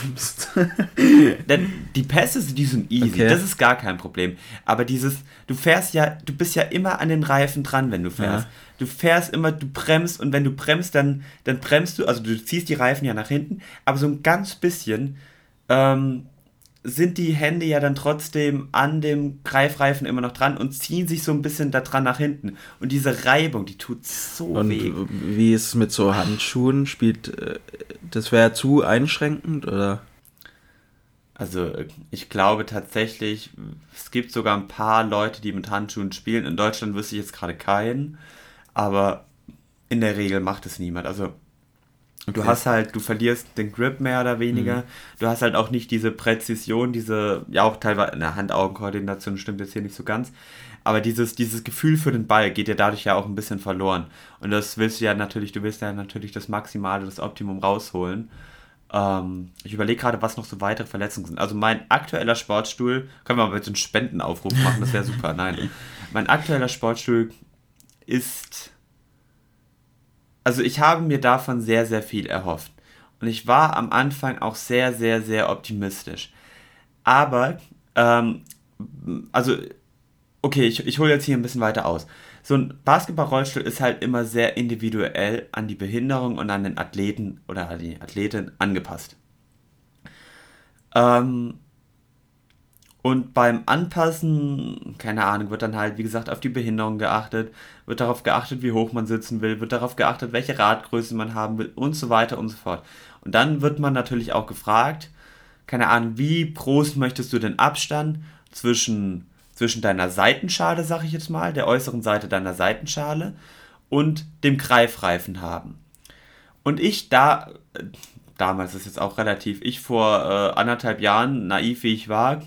[laughs] Denn die Pässe, die sind easy, okay. das ist gar kein Problem. Aber dieses, du fährst ja, du bist ja immer an den Reifen dran, wenn du fährst. Ja du fährst immer, du bremst und wenn du bremst, dann, dann bremst du, also du ziehst die Reifen ja nach hinten, aber so ein ganz bisschen ähm, sind die Hände ja dann trotzdem an dem Greifreifen immer noch dran und ziehen sich so ein bisschen da dran nach hinten. Und diese Reibung, die tut so und weh. Wie ist es mit so Handschuhen? Spielt äh, das wäre zu einschränkend oder? Also ich glaube tatsächlich, es gibt sogar ein paar Leute, die mit Handschuhen spielen. In Deutschland wüsste ich jetzt gerade keinen aber in der Regel macht es niemand. Also okay. du hast halt, du verlierst den Grip mehr oder weniger. Mhm. Du hast halt auch nicht diese Präzision, diese, ja auch teilweise, eine Hand-Augen-Koordination stimmt jetzt hier nicht so ganz. Aber dieses, dieses Gefühl für den Ball geht dir dadurch ja auch ein bisschen verloren. Und das willst du ja natürlich, du willst ja natürlich das Maximale, das Optimum rausholen. Ähm, ich überlege gerade, was noch so weitere Verletzungen sind. Also mein aktueller Sportstuhl, können wir mal bitte einen Spendenaufruf machen, das wäre super. Nein. Mein aktueller Sportstuhl ist. Also ich habe mir davon sehr, sehr viel erhofft. Und ich war am Anfang auch sehr, sehr, sehr optimistisch. Aber, ähm, also, okay, ich, ich hole jetzt hier ein bisschen weiter aus. So ein Basketballrollstuhl ist halt immer sehr individuell an die Behinderung und an den Athleten oder an die Athletin angepasst. Ähm, und beim Anpassen, keine Ahnung, wird dann halt, wie gesagt, auf die Behinderung geachtet, wird darauf geachtet, wie hoch man sitzen will, wird darauf geachtet, welche Radgröße man haben will und so weiter und so fort. Und dann wird man natürlich auch gefragt, keine Ahnung, wie groß möchtest du den Abstand zwischen, zwischen deiner Seitenschale, sag ich jetzt mal, der äußeren Seite deiner Seitenschale und dem Greifreifen haben. Und ich da, damals ist jetzt auch relativ, ich vor äh, anderthalb Jahren, naiv wie ich war,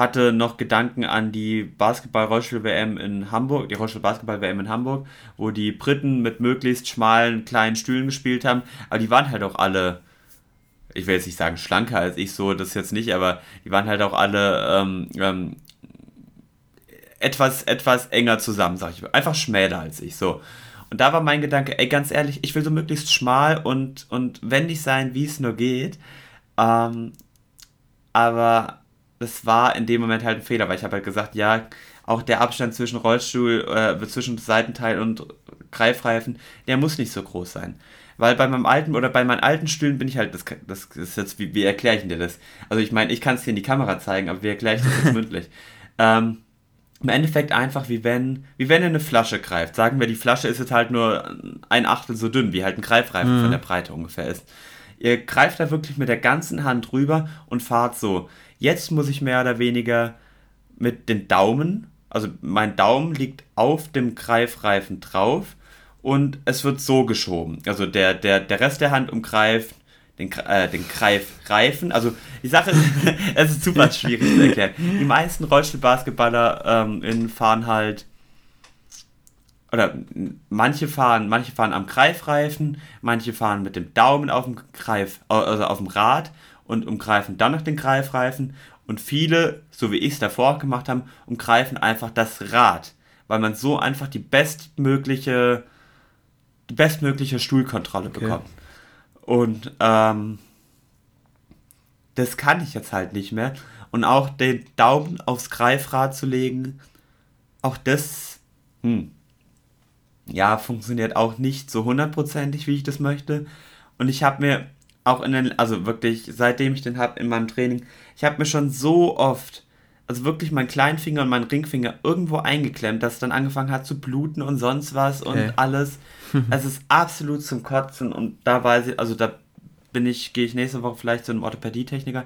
hatte noch Gedanken an die Basketball-Rollstuhl-WM in Hamburg, die Rollstuhl-Basketball-WM in Hamburg, wo die Briten mit möglichst schmalen, kleinen Stühlen gespielt haben. Aber die waren halt auch alle, ich will jetzt nicht sagen schlanker als ich, so das jetzt nicht, aber die waren halt auch alle ähm, ähm, etwas, etwas enger zusammen, sag ich. Einfach schmäler als ich, so. Und da war mein Gedanke, ey, ganz ehrlich, ich will so möglichst schmal und, und wendig sein, wie es nur geht. Ähm, aber das war in dem Moment halt ein Fehler, weil ich habe halt gesagt, ja, auch der Abstand zwischen Rollstuhl, äh, zwischen Seitenteil und Greifreifen, der muss nicht so groß sein. Weil bei meinem alten oder bei meinen alten Stühlen bin ich halt, das, das ist jetzt, wie, wie erkläre ich dir das? Also ich meine, ich kann es dir in die Kamera zeigen, aber wie erkläre ich das jetzt [laughs] mündlich? Ähm, Im Endeffekt einfach wie wenn, wie wenn ihr eine Flasche greift. Sagen wir, die Flasche ist jetzt halt nur ein Achtel so dünn, wie halt ein Greifreifen mhm. von der Breite ungefähr ist. Ihr greift da wirklich mit der ganzen Hand rüber und fahrt so. Jetzt muss ich mehr oder weniger mit den Daumen, also mein Daumen liegt auf dem Greifreifen drauf und es wird so geschoben. Also der, der, der Rest der Hand umgreift den, äh, den Greifreifen. Also die Sache ist, [laughs] es ist super schwierig zu erklären. Die meisten Rollstuhlbasketballer ähm, fahren halt oder manche fahren, manche fahren am Greifreifen, manche fahren mit dem Daumen auf dem Greif, also auf dem Rad und umgreifen dann noch den Greifreifen und viele, so wie ich es davor gemacht habe, umgreifen einfach das Rad, weil man so einfach die bestmögliche die bestmögliche Stuhlkontrolle okay. bekommt. Und ähm, das kann ich jetzt halt nicht mehr. Und auch den Daumen aufs Greifrad zu legen, auch das, hm, ja, funktioniert auch nicht so hundertprozentig, wie ich das möchte. Und ich habe mir auch in den, also wirklich, seitdem ich den habe in meinem Training, ich habe mir schon so oft also wirklich mein Kleinfinger und mein Ringfinger irgendwo eingeklemmt, dass es dann angefangen hat zu bluten und sonst was und okay. alles. [laughs] es ist absolut zum Kotzen und da weiß ich, also da bin ich, gehe ich nächste Woche vielleicht zu einem Orthopädietechniker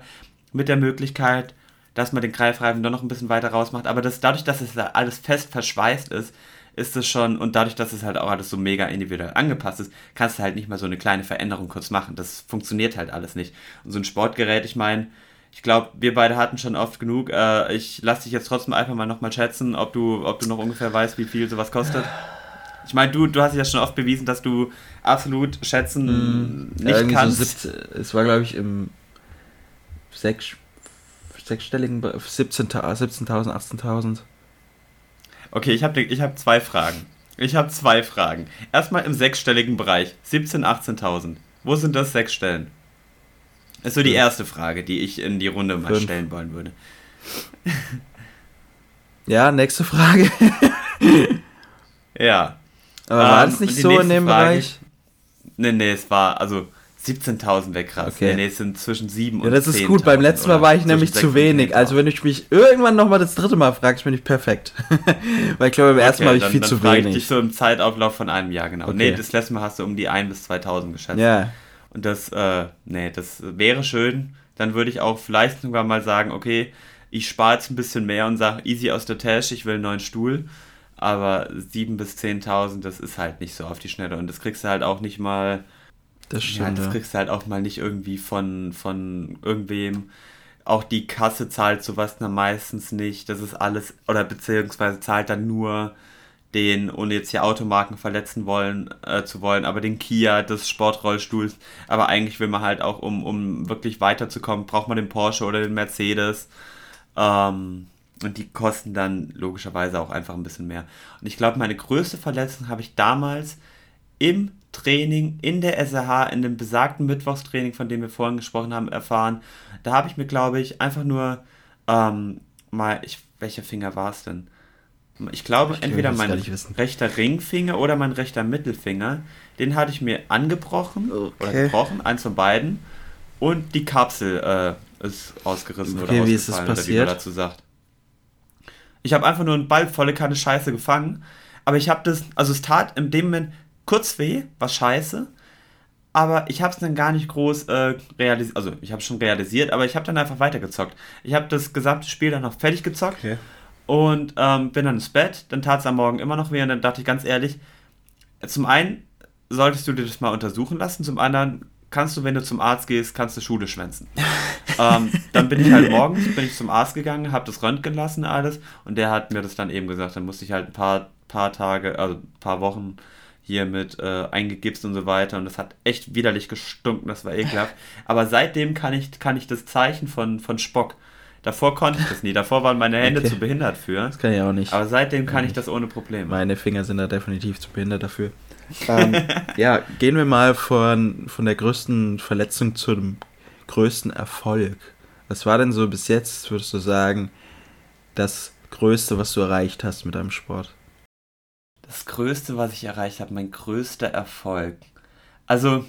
mit der Möglichkeit, dass man den Greifreifen doch noch ein bisschen weiter rausmacht. Aber das, dadurch, dass es alles fest verschweißt ist, ist es schon, und dadurch, dass es halt auch alles so mega individuell angepasst ist, kannst du halt nicht mal so eine kleine Veränderung kurz machen. Das funktioniert halt alles nicht. Und so ein Sportgerät, ich meine, ich glaube, wir beide hatten schon oft genug. Äh, ich lasse dich jetzt trotzdem einfach mal nochmal schätzen, ob du, ob du noch ungefähr weißt, wie viel sowas kostet. Ich meine, du, du hast ja schon oft bewiesen, dass du absolut schätzen mm, nicht kannst. So es war, glaube ich, im sechs, sechsstelligen 17.000, 17 18.000. Okay, ich habe ich hab zwei Fragen. Ich habe zwei Fragen. Erstmal im sechsstelligen Bereich, 17.000, 18.000. Wo sind das sechs Stellen? ist so die erste Frage, die ich in die Runde mal Fünf. stellen wollen würde. [laughs] Ja, nächste Frage. [laughs] ja. Aber war es ähm, nicht so in dem Frage, Bereich? Nee, nee, es war, also 17.000 wäre krass. Okay. Nee, es sind zwischen 7 und Ja, das ist gut. Beim letzten Mal war ich nämlich zu wenig. Also wenn du mich irgendwann nochmal das dritte Mal fragst, bin ich perfekt. [laughs] Weil ich glaube, beim ersten Mal habe ich viel dann zu wenig. Ich dich so im Zeitauflauf von einem Jahr, genau. Okay. Nee, das letzte Mal hast du um die 1 bis 2.000 geschätzt. Ja. Und das, äh, nee, das wäre schön. Dann würde ich auch vielleicht sogar mal sagen, okay, ich spare jetzt ein bisschen mehr und sage easy aus der Tasche, ich will einen neuen Stuhl. Aber 7.000 bis 10.000, das ist halt nicht so auf die Schnelle. Und das kriegst du halt auch nicht mal. Das stimmt. Ja, das kriegst du halt auch mal nicht irgendwie von, von irgendwem. Auch die Kasse zahlt sowas dann meistens nicht. Das ist alles, oder beziehungsweise zahlt dann nur den, ohne jetzt hier Automarken verletzen wollen, äh, zu wollen, aber den Kia des Sportrollstuhls. Aber eigentlich will man halt auch, um, um wirklich weiterzukommen, braucht man den Porsche oder den Mercedes. Ähm, und die kosten dann logischerweise auch einfach ein bisschen mehr. Und ich glaube, meine größte Verletzung habe ich damals im Training, in der SRH, in dem besagten Mittwochstraining, von dem wir vorhin gesprochen haben, erfahren. Da habe ich mir, glaube ich, einfach nur ähm, mal, ich, welcher Finger war es denn? Ich glaube, ich entweder mein rechter Ringfinger oder mein rechter Mittelfinger. Den hatte ich mir angebrochen okay. oder gebrochen, eins von beiden. Und die Kapsel äh, ist ausgerissen okay, oder wie ist das passiert? wie man dazu sagt. Ich habe einfach nur einen Ball volle Kanne Scheiße gefangen. Aber ich habe das, also es tat in dem Moment kurz weh, war scheiße. Aber ich habe es dann gar nicht groß äh, realisiert. Also ich habe schon realisiert, aber ich habe dann einfach weitergezockt. Ich habe das gesamte Spiel dann noch fertig gezockt. Okay und ähm, bin dann ins Bett. Dann tat es am Morgen immer noch weh und dann dachte ich ganz ehrlich, zum einen solltest du dir das mal untersuchen lassen, zum anderen kannst du, wenn du zum Arzt gehst, kannst du Schule schwänzen. [laughs] ähm, dann bin ich halt morgens bin ich zum Arzt gegangen, habe das Röntgen lassen alles und der hat mir das dann eben gesagt. Dann musste ich halt ein paar, paar Tage, also ein paar Wochen hier mit äh, eingegipst und so weiter und das hat echt widerlich gestunken, das war ekelhaft. [laughs] Aber seitdem kann ich, kann ich das Zeichen von, von Spock Davor konnte ich das nie. Davor waren meine Hände okay. zu behindert für. Das kann ich auch nicht. Aber seitdem kann ich das ohne Probleme. Meine Finger sind da definitiv zu behindert dafür. [laughs] ähm, ja, gehen wir mal von, von der größten Verletzung zum größten Erfolg. Was war denn so bis jetzt, würdest du sagen, das Größte, was du erreicht hast mit deinem Sport? Das Größte, was ich erreicht habe, mein größter Erfolg. Also,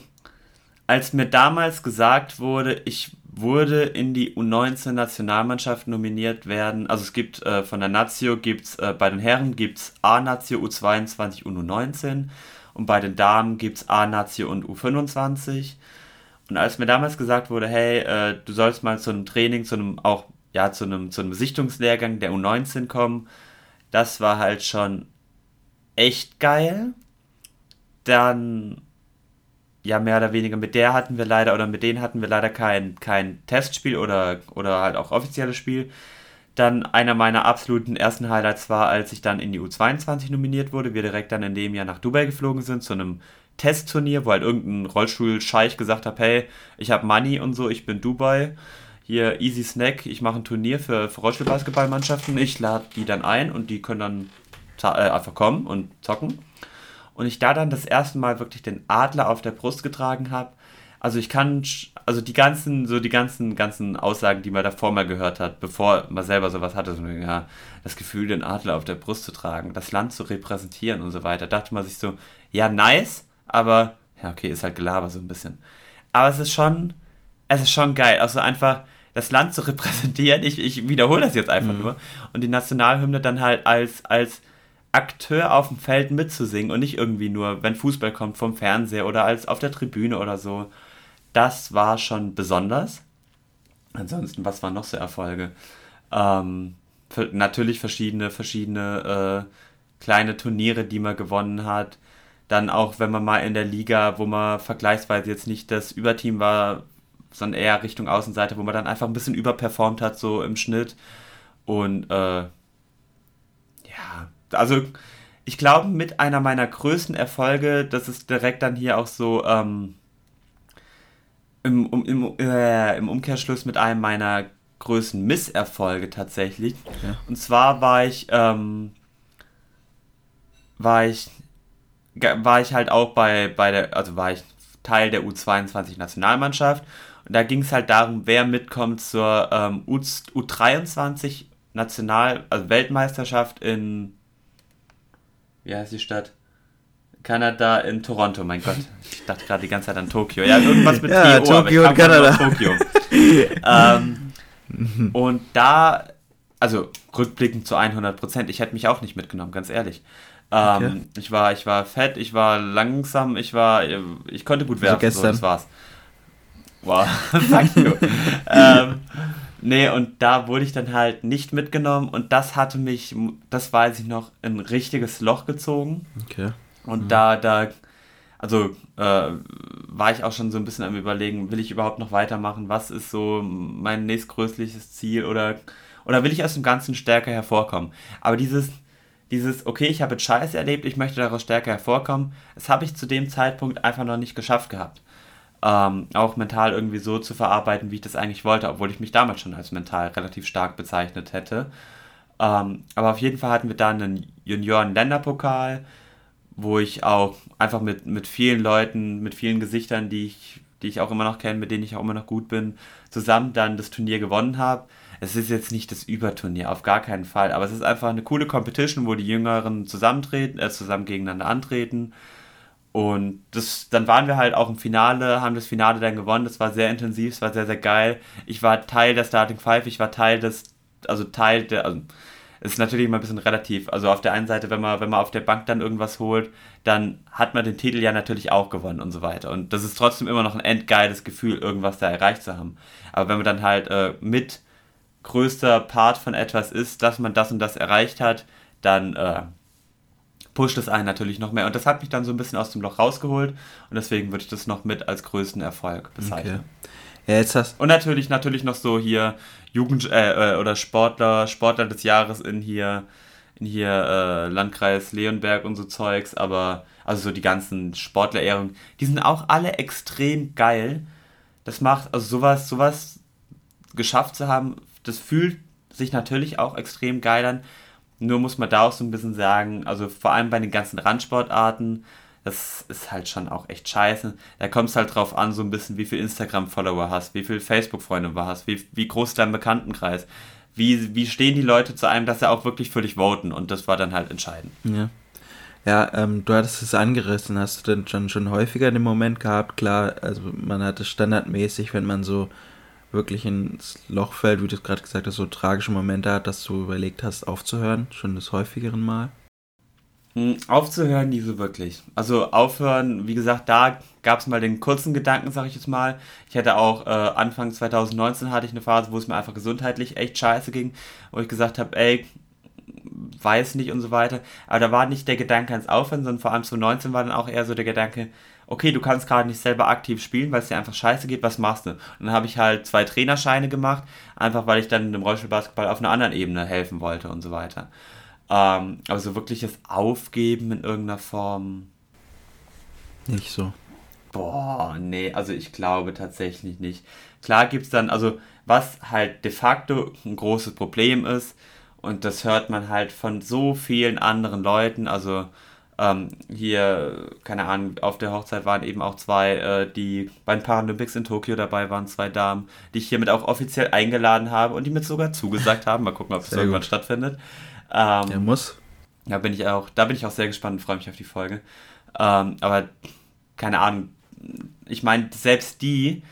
als mir damals gesagt wurde, ich wurde in die U19-Nationalmannschaft nominiert werden, also es gibt äh, von der Nazio, gibt's, äh, bei den Herren gibt es A-Nazio, U22 und U19 und bei den Damen gibt es A-Nazio und U25. Und als mir damals gesagt wurde, hey, äh, du sollst mal zu einem Training, zu einem auch ja zu einem zu einem Sichtungslehrgang der U19 kommen, das war halt schon echt geil. Dann ja, mehr oder weniger mit der hatten wir leider, oder mit denen hatten wir leider kein, kein Testspiel oder, oder halt auch offizielles Spiel. Dann einer meiner absoluten ersten Highlights war, als ich dann in die U22 nominiert wurde, wir direkt dann in dem Jahr nach Dubai geflogen sind, zu einem Testturnier, wo halt irgendein Rollstuhl-Scheich gesagt hat, hey, ich habe Money und so, ich bin Dubai. Hier Easy Snack, ich mache ein Turnier für, für Rollstuhlbasketballmannschaften. Ich lade die dann ein und die können dann äh, einfach kommen und zocken und ich da dann das erste Mal wirklich den Adler auf der Brust getragen habe. Also ich kann, also die ganzen, so die ganzen, ganzen Aussagen, die man davor mal gehört hat, bevor man selber sowas hatte, so, ja, das Gefühl, den Adler auf der Brust zu tragen, das Land zu repräsentieren und so weiter, dachte man sich so, ja, nice, aber, ja, okay, ist halt Gelaber so ein bisschen. Aber es ist schon, es ist schon geil, also einfach das Land zu [laughs] repräsentieren, ich, ich wiederhole das jetzt einfach mhm. nur, und die Nationalhymne dann halt als, als, Akteur auf dem Feld mitzusingen und nicht irgendwie nur, wenn Fußball kommt, vom Fernseher oder als auf der Tribüne oder so. Das war schon besonders. Ansonsten, was waren noch so Erfolge? Ähm, natürlich verschiedene, verschiedene äh, kleine Turniere, die man gewonnen hat. Dann auch, wenn man mal in der Liga, wo man vergleichsweise jetzt nicht das Überteam war, sondern eher Richtung Außenseite, wo man dann einfach ein bisschen überperformt hat, so im Schnitt. Und äh, ja, also ich glaube, mit einer meiner größten Erfolge, das ist direkt dann hier auch so ähm, im, um, im, äh, im Umkehrschluss mit einem meiner größten Misserfolge tatsächlich. Ja. Und zwar war ich, ähm, war ich, war ich halt auch bei, bei der, also war ich Teil der U22 Nationalmannschaft. Und da ging es halt darum, wer mitkommt zur ähm, U, U23 National, also Weltmeisterschaft in wie heißt die Stadt? Kanada in Toronto, mein Gott. Ich dachte gerade die ganze Zeit an Tokio. Ja, irgendwas mit ja, TO, Tokio und Kanada. Tokio. [laughs] ähm, und da, also rückblickend zu 100 Prozent, ich hätte mich auch nicht mitgenommen, ganz ehrlich. Ähm, okay. ich, war, ich war fett, ich war langsam, ich war, ich konnte gut werfen, so, das war's. Wow, [laughs] fuck you. ähm, Nee, und da wurde ich dann halt nicht mitgenommen und das hatte mich, das weiß ich noch, ein richtiges Loch gezogen. Okay. Und mhm. da, da, also äh, war ich auch schon so ein bisschen am überlegen, will ich überhaupt noch weitermachen? Was ist so mein nächstgrößliches Ziel oder, oder will ich aus dem Ganzen stärker hervorkommen? Aber dieses, dieses, okay, ich habe jetzt Scheiße erlebt, ich möchte daraus stärker hervorkommen, das habe ich zu dem Zeitpunkt einfach noch nicht geschafft gehabt ähm, auch mental irgendwie so zu verarbeiten, wie ich das eigentlich wollte, obwohl ich mich damals schon als mental relativ stark bezeichnet hätte. Ähm, aber auf jeden Fall hatten wir da einen Junioren-Länderpokal, wo ich auch einfach mit, mit vielen Leuten, mit vielen Gesichtern, die ich, die ich auch immer noch kenne, mit denen ich auch immer noch gut bin, zusammen dann das Turnier gewonnen habe. Es ist jetzt nicht das Überturnier, auf gar keinen Fall, aber es ist einfach eine coole Competition, wo die Jüngeren zusammentreten, äh, zusammen gegeneinander antreten und das, dann waren wir halt auch im Finale, haben das Finale dann gewonnen. Das war sehr intensiv, es war sehr, sehr geil. Ich war Teil der Starting Five, ich war Teil des, also Teil der, also es ist natürlich immer ein bisschen relativ. Also auf der einen Seite, wenn man, wenn man auf der Bank dann irgendwas holt, dann hat man den Titel ja natürlich auch gewonnen und so weiter. Und das ist trotzdem immer noch ein endgeiles Gefühl, irgendwas da erreicht zu haben. Aber wenn man dann halt äh, mit größter Part von etwas ist, dass man das und das erreicht hat, dann äh, pusht es einen natürlich noch mehr. Und das hat mich dann so ein bisschen aus dem Loch rausgeholt und deswegen würde ich das noch mit als größten Erfolg bezeichnen. Okay. Ja, jetzt hast und natürlich, natürlich noch so hier Jugend- äh, äh, oder Sportler, Sportler des Jahres in hier, in hier äh, Landkreis Leonberg und so Zeugs, aber also so die ganzen Sportlerehrungen, die sind auch alle extrem geil. Das macht, also sowas, sowas geschafft zu haben, das fühlt sich natürlich auch extrem geil an, nur muss man da auch so ein bisschen sagen, also vor allem bei den ganzen Randsportarten, das ist halt schon auch echt scheiße. Da kommt es halt drauf an, so ein bisschen, wie viel Instagram-Follower hast, wie viel Facebook-Freunde du hast, wie, wie groß dein Bekanntenkreis, wie, wie stehen die Leute zu einem, dass sie auch wirklich für dich voten und das war dann halt entscheidend. Ja. Ja, ähm, du hattest es angerissen. Hast du denn schon, schon häufiger den Moment gehabt? Klar, also man hatte standardmäßig, wenn man so wirklich ins Loch fällt, wie du es gerade gesagt hast, so tragische Momente hat, dass du überlegt hast, aufzuhören, schon des häufigeren Mal? Hm, aufzuhören, nie so wirklich. Also aufhören, wie gesagt, da gab es mal den kurzen Gedanken, sag ich jetzt mal. Ich hätte auch äh, Anfang 2019 hatte ich eine Phase, wo es mir einfach gesundheitlich echt scheiße ging, wo ich gesagt habe, ey, weiß nicht und so weiter. Aber da war nicht der Gedanke ans Aufhören, sondern vor allem 2019 war dann auch eher so der Gedanke, okay, du kannst gerade nicht selber aktiv spielen, weil es dir einfach scheiße geht, was machst du? Und dann habe ich halt zwei Trainerscheine gemacht, einfach weil ich dann dem Rollstuhlbasketball auf einer anderen Ebene helfen wollte und so weiter. Ähm, aber so wirkliches Aufgeben in irgendeiner Form. Nicht so. Boah, nee, also ich glaube tatsächlich nicht. Klar gibt es dann, also was halt de facto ein großes Problem ist, und das hört man halt von so vielen anderen Leuten, also ähm, hier, keine Ahnung, auf der Hochzeit waren eben auch zwei, äh, die bei den Paralympics in Tokio dabei waren, zwei Damen, die ich hiermit auch offiziell eingeladen habe und die mir sogar zugesagt haben. Mal gucken, ob es irgendwann gut. stattfindet. Ähm, Der muss. Da bin ich auch, da bin ich auch sehr gespannt und freue mich auf die Folge. Ähm, aber keine Ahnung, ich meine, selbst die,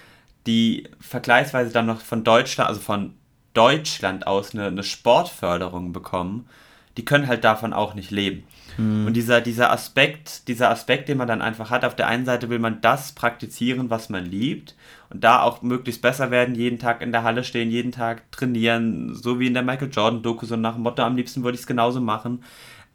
die vergleichsweise dann noch von Deutschland, also von Deutschland aus eine, eine Sportförderung bekommen, die können halt davon auch nicht leben. Mhm. Und dieser, dieser Aspekt, dieser Aspekt, den man dann einfach hat, auf der einen Seite will man das praktizieren, was man liebt und da auch möglichst besser werden, jeden Tag in der Halle stehen, jeden Tag trainieren, so wie in der Michael Jordan-Doku, so nach dem Motto, am liebsten würde ich es genauso machen.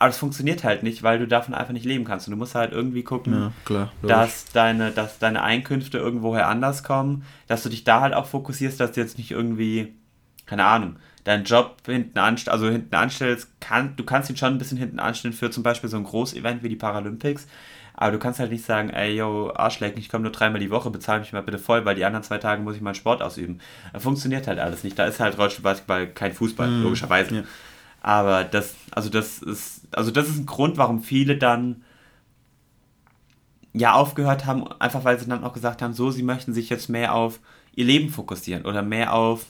Aber es funktioniert halt nicht, weil du davon einfach nicht leben kannst. Und du musst halt irgendwie gucken, ja, klar, dass, deine, dass deine Einkünfte irgendwoher anders kommen, dass du dich da halt auch fokussierst, dass du jetzt nicht irgendwie, keine Ahnung, deinen Job hinten anstellst, also hinten anstellst, kann, du kannst ihn schon ein bisschen hinten anstellen für zum Beispiel so ein Großevent wie die Paralympics, aber du kannst halt nicht sagen, ey, yo, Arschlecken, ich komme nur dreimal die Woche, bezahle mich mal bitte voll, weil die anderen zwei Tage muss ich meinen Sport ausüben. Funktioniert halt alles nicht. Da ist halt Rollstuhlbasketball kein Fußball, mm, logischerweise. Ja. Aber das, also das ist, also das ist ein Grund, warum viele dann ja aufgehört haben, einfach weil sie dann auch gesagt haben, so, sie möchten sich jetzt mehr auf ihr Leben fokussieren oder mehr auf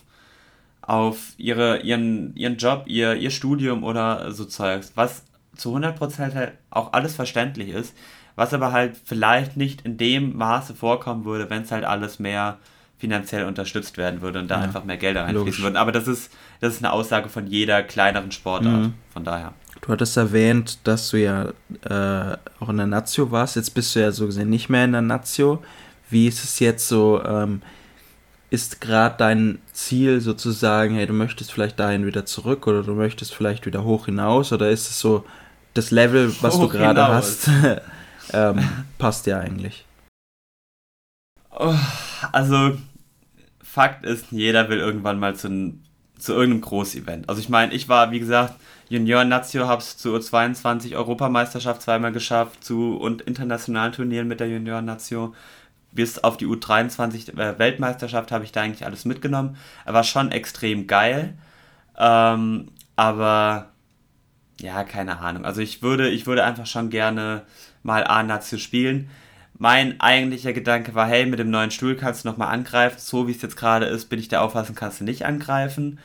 auf ihre, ihren, ihren Job, ihr, ihr Studium oder so Zeugs, was zu 100% halt auch alles verständlich ist, was aber halt vielleicht nicht in dem Maße vorkommen würde, wenn es halt alles mehr finanziell unterstützt werden würde und da ja, einfach mehr Gelder reinfließen würden. Aber das ist, das ist eine Aussage von jeder kleineren Sportart, mhm. von daher. Du hattest erwähnt, dass du ja äh, auch in der Nazio warst. Jetzt bist du ja so gesehen nicht mehr in der Nazio. Wie ist es jetzt so? Ähm, ist gerade dein Ziel sozusagen, hey, du möchtest vielleicht dahin wieder zurück oder du möchtest vielleicht wieder hoch hinaus oder ist es so, das Level, was hoch du gerade hast, [laughs] ähm, passt ja eigentlich? Oh, also, Fakt ist, jeder will irgendwann mal zu, zu irgendeinem Großevent. Also ich meine, ich war, wie gesagt, Junior-Nazio, habe es zur U22 Europameisterschaft zweimal geschafft, zu und internationalen Turnieren mit der Junior-Nazio bis auf die U23 äh, habe ich da eigentlich alles mitgenommen. Er war schon extrem geil. Ähm, aber ja, keine Ahnung. Also ich würde, ich würde einfach schon gerne mal A-Nazio spielen. Mein eigentlicher Gedanke war, hey, mit dem neuen Stuhl kannst du nochmal angreifen. So wie es jetzt gerade ist, bin ich der Auffassung, kannst du nicht angreifen.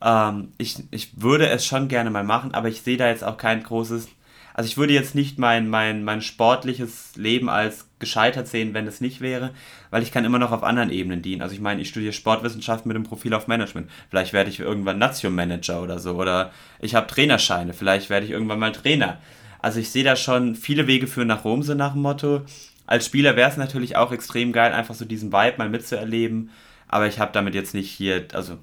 Ähm, ich, ich würde es schon gerne mal machen, aber ich sehe da jetzt auch kein großes also ich würde jetzt nicht mein, mein, mein sportliches Leben als gescheitert sehen, wenn es nicht wäre, weil ich kann immer noch auf anderen Ebenen dienen. Also ich meine, ich studiere Sportwissenschaft mit dem Profil auf Management. Vielleicht werde ich irgendwann Nation-Manager oder so. Oder ich habe Trainerscheine. Vielleicht werde ich irgendwann mal Trainer. Also ich sehe da schon viele Wege führen nach Rom, so nach dem Motto. Als Spieler wäre es natürlich auch extrem geil, einfach so diesen Vibe mal mitzuerleben. Aber ich habe damit jetzt nicht hier, also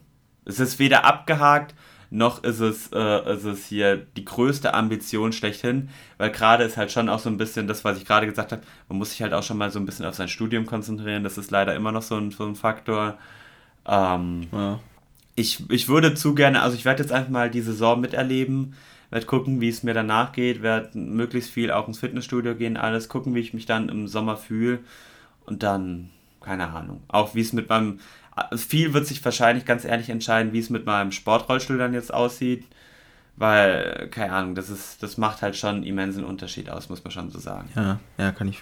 es ist weder abgehakt, noch ist es, äh, ist es hier die größte Ambition schlechthin, weil gerade ist halt schon auch so ein bisschen das, was ich gerade gesagt habe, man muss sich halt auch schon mal so ein bisschen auf sein Studium konzentrieren, das ist leider immer noch so ein, so ein Faktor. Ähm, ja. ich, ich würde zu gerne, also ich werde jetzt einfach mal die Saison miterleben, werde gucken, wie es mir danach geht, werde möglichst viel auch ins Fitnessstudio gehen, alles gucken, wie ich mich dann im Sommer fühle und dann, keine Ahnung, auch wie es mit meinem viel wird sich wahrscheinlich ganz ehrlich entscheiden, wie es mit meinem Sportrollstuhl dann jetzt aussieht. Weil, keine Ahnung, das ist, das macht halt schon einen immensen Unterschied aus, muss man schon so sagen. Ja, ja, kann ich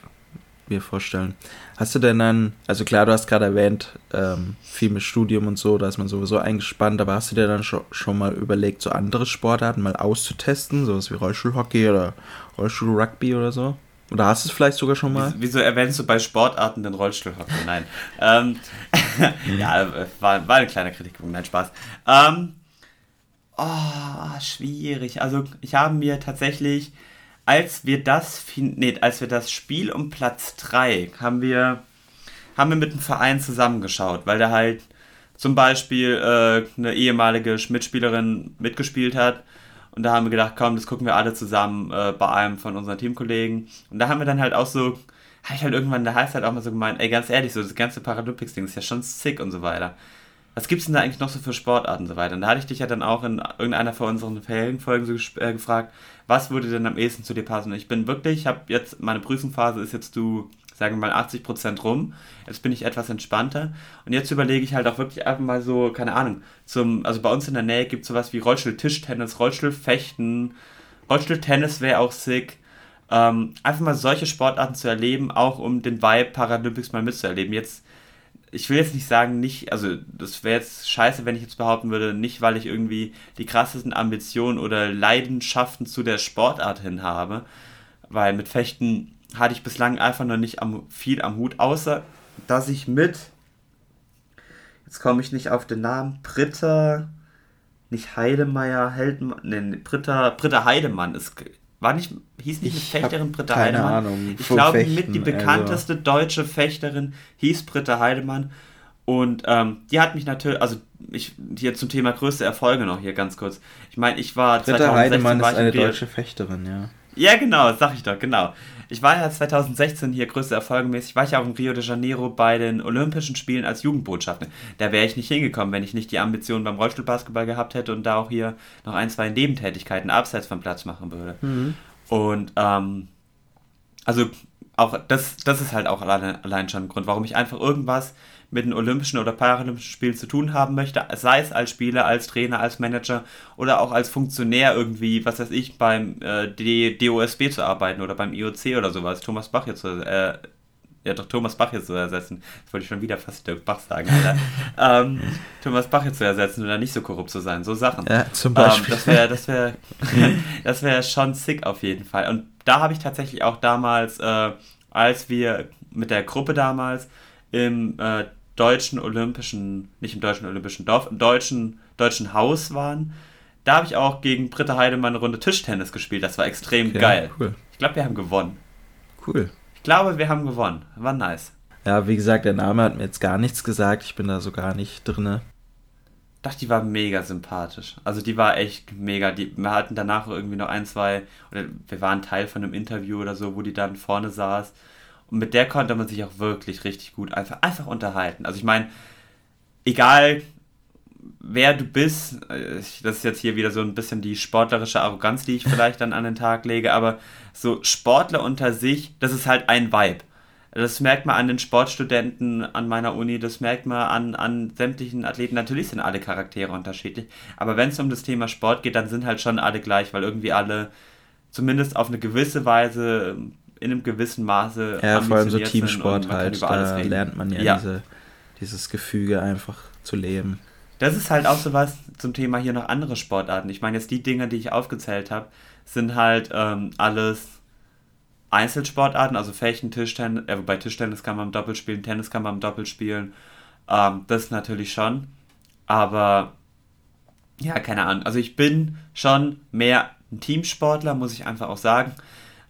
mir vorstellen. Hast du denn dann, also klar, du hast gerade erwähnt, ähm, viel mit Studium und so, da ist man sowieso eingespannt, aber hast du dir dann schon, schon mal überlegt, so andere Sportarten mal auszutesten, sowas wie Rollstuhlhockey oder Rollstuhlrugby oder so? Oder hast du es vielleicht sogar schon mal? Wieso erwähnst du bei Sportarten den Rollstuhlhockey? Nein. ähm, [laughs] ja, war, war eine kleine Kritikpunkt, nein, Spaß. Ähm, oh, schwierig. Also ich habe mir tatsächlich als wir das, nee, als wir das Spiel um Platz 3 haben wir, haben wir mit dem Verein zusammengeschaut, weil da halt zum Beispiel äh, eine ehemalige Mitspielerin mitgespielt hat. Und da haben wir gedacht, komm, das gucken wir alle zusammen äh, bei einem von unseren Teamkollegen. Und da haben wir dann halt auch so, habe ich halt irgendwann in der Halbzeit auch mal so gemeint, ey, ganz ehrlich, so das ganze Paralympics-Ding ist ja schon sick und so weiter. Was gibt es denn da eigentlich noch so für Sportarten und so weiter? Und da hatte ich dich ja dann auch in irgendeiner von unseren Ferienfolgen so äh, gefragt, was würde denn am ehesten zu dir passen? Ich bin wirklich, ich habe jetzt, meine Prüfungsphase ist jetzt du, sagen wir mal, 80% rum. Jetzt bin ich etwas entspannter. Und jetzt überlege ich halt auch wirklich einfach mal so, keine Ahnung, zum, also bei uns in der Nähe gibt es sowas wie Rollstuhl-Tischtennis, Rollstuhl-Fechten, Rollstuhl-Tennis wäre auch sick. Ähm, einfach mal solche Sportarten zu erleben, auch um den Vibe Paralympics mal mitzuerleben. Jetzt ich will jetzt nicht sagen, nicht, also das wäre jetzt scheiße, wenn ich jetzt behaupten würde, nicht weil ich irgendwie die krassesten Ambitionen oder Leidenschaften zu der Sportart hin habe, weil mit Fechten hatte ich bislang einfach noch nicht am, viel am Hut, außer dass ich mit, jetzt komme ich nicht auf den Namen, Britta, nicht Heidemeyer, Heldenmann, nee, Britta, Britta Heidemann ist war nicht, hieß nicht eine Fechterin Britta keine Heidemann? Ahnung. Ich glaube, mit die also bekannteste also. deutsche Fechterin hieß Britta Heidemann. Und ähm, die hat mich natürlich, also ich hier zum Thema größte Erfolge noch hier ganz kurz. Ich meine, ich war Britta 2016 Heidemann war ist eine deutsche Fechterin, ja. Ja, genau, sag ich doch, genau. Ich war ja 2016 hier größte erfolgemäßig, war ich auch in Rio de Janeiro bei den Olympischen Spielen als Jugendbotschafter. Da wäre ich nicht hingekommen, wenn ich nicht die Ambition beim Rollstuhlbasketball gehabt hätte und da auch hier noch ein, zwei Nebentätigkeiten abseits vom Platz machen würde. Mhm. Und ähm, also auch das, das ist halt auch allein, allein schon ein Grund, warum ich einfach irgendwas mit den Olympischen oder Paralympischen Spielen zu tun haben möchte, sei es als Spieler, als Trainer, als Manager oder auch als Funktionär irgendwie, was weiß ich, beim äh, DOSB zu arbeiten oder beim IOC oder sowas, Thomas Bach jetzt zu, äh, ja doch Thomas Bach jetzt zu ersetzen. Das wollte ich schon wieder fast Dirk Bach sagen, Alter. [laughs] ähm, Thomas Bach jetzt zu ersetzen oder nicht so korrupt zu sein, so Sachen. Ja, zum Beispiel. Ähm, das wäre das wär, [laughs] das wär schon sick auf jeden Fall. Und da habe ich tatsächlich auch damals, äh, als wir mit der Gruppe damals im äh, deutschen Olympischen, nicht im deutschen Olympischen Dorf, im deutschen, deutschen Haus waren. Da habe ich auch gegen Britta Heidemann eine Runde Tischtennis gespielt. Das war extrem okay, geil. Cool. Ich glaube, wir haben gewonnen. Cool. Ich glaube, wir haben gewonnen. War nice. Ja, wie gesagt, der Name hat mir jetzt gar nichts gesagt. Ich bin da so gar nicht drin. Doch, die war mega sympathisch. Also die war echt mega. Die, wir hatten danach irgendwie noch ein, zwei, oder wir waren Teil von einem Interview oder so, wo die dann vorne saß und mit der konnte man sich auch wirklich richtig gut einfach, einfach unterhalten. Also ich meine, egal wer du bist, äh, das ist jetzt hier wieder so ein bisschen die sportlerische Arroganz, die ich vielleicht dann an den Tag lege, aber so Sportler unter sich, das ist halt ein Vibe. Das merkt man an den Sportstudenten an meiner Uni, das merkt man an, an sämtlichen Athleten. Natürlich sind alle Charaktere unterschiedlich, aber wenn es um das Thema Sport geht, dann sind halt schon alle gleich, weil irgendwie alle zumindest auf eine gewisse Weise in einem gewissen Maße. Ja, vor allem so Teamsport halt, da lernt man ja, ja. Diese, dieses Gefüge einfach zu leben. Das ist halt auch so was zum Thema hier noch andere Sportarten. Ich meine, jetzt die Dinge, die ich aufgezählt habe, sind halt ähm, alles Einzelsportarten, also Fechten, Tischtennis, äh, wobei Tischtennis kann man im Doppel spielen, Tennis kann man im Doppel spielen. Ähm, das natürlich schon. Aber ja, keine Ahnung. Also ich bin schon mehr ein Teamsportler, muss ich einfach auch sagen.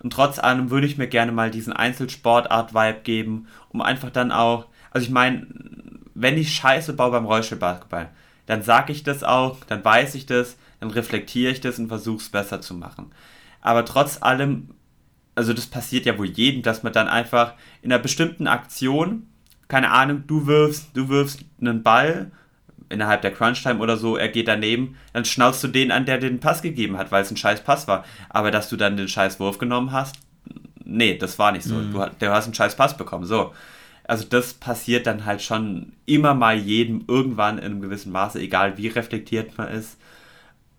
Und trotz allem würde ich mir gerne mal diesen Einzelsportart-Vibe geben, um einfach dann auch, also ich meine, wenn ich Scheiße baue beim Rollstuhlbasketball, dann sage ich das auch, dann weiß ich das, dann reflektiere ich das und versuche es besser zu machen. Aber trotz allem, also das passiert ja wohl jedem, dass man dann einfach in einer bestimmten Aktion, keine Ahnung, du wirfst, du wirfst einen Ball innerhalb der Crunch-Time oder so, er geht daneben, dann schnauzt du den an, der den Pass gegeben hat, weil es ein scheiß Pass war. Aber dass du dann den scheiß Wurf genommen hast, nee, das war nicht so. Mhm. Du, du hast einen scheiß Pass bekommen, so. Also das passiert dann halt schon immer mal jedem irgendwann in einem gewissen Maße, egal wie reflektiert man ist.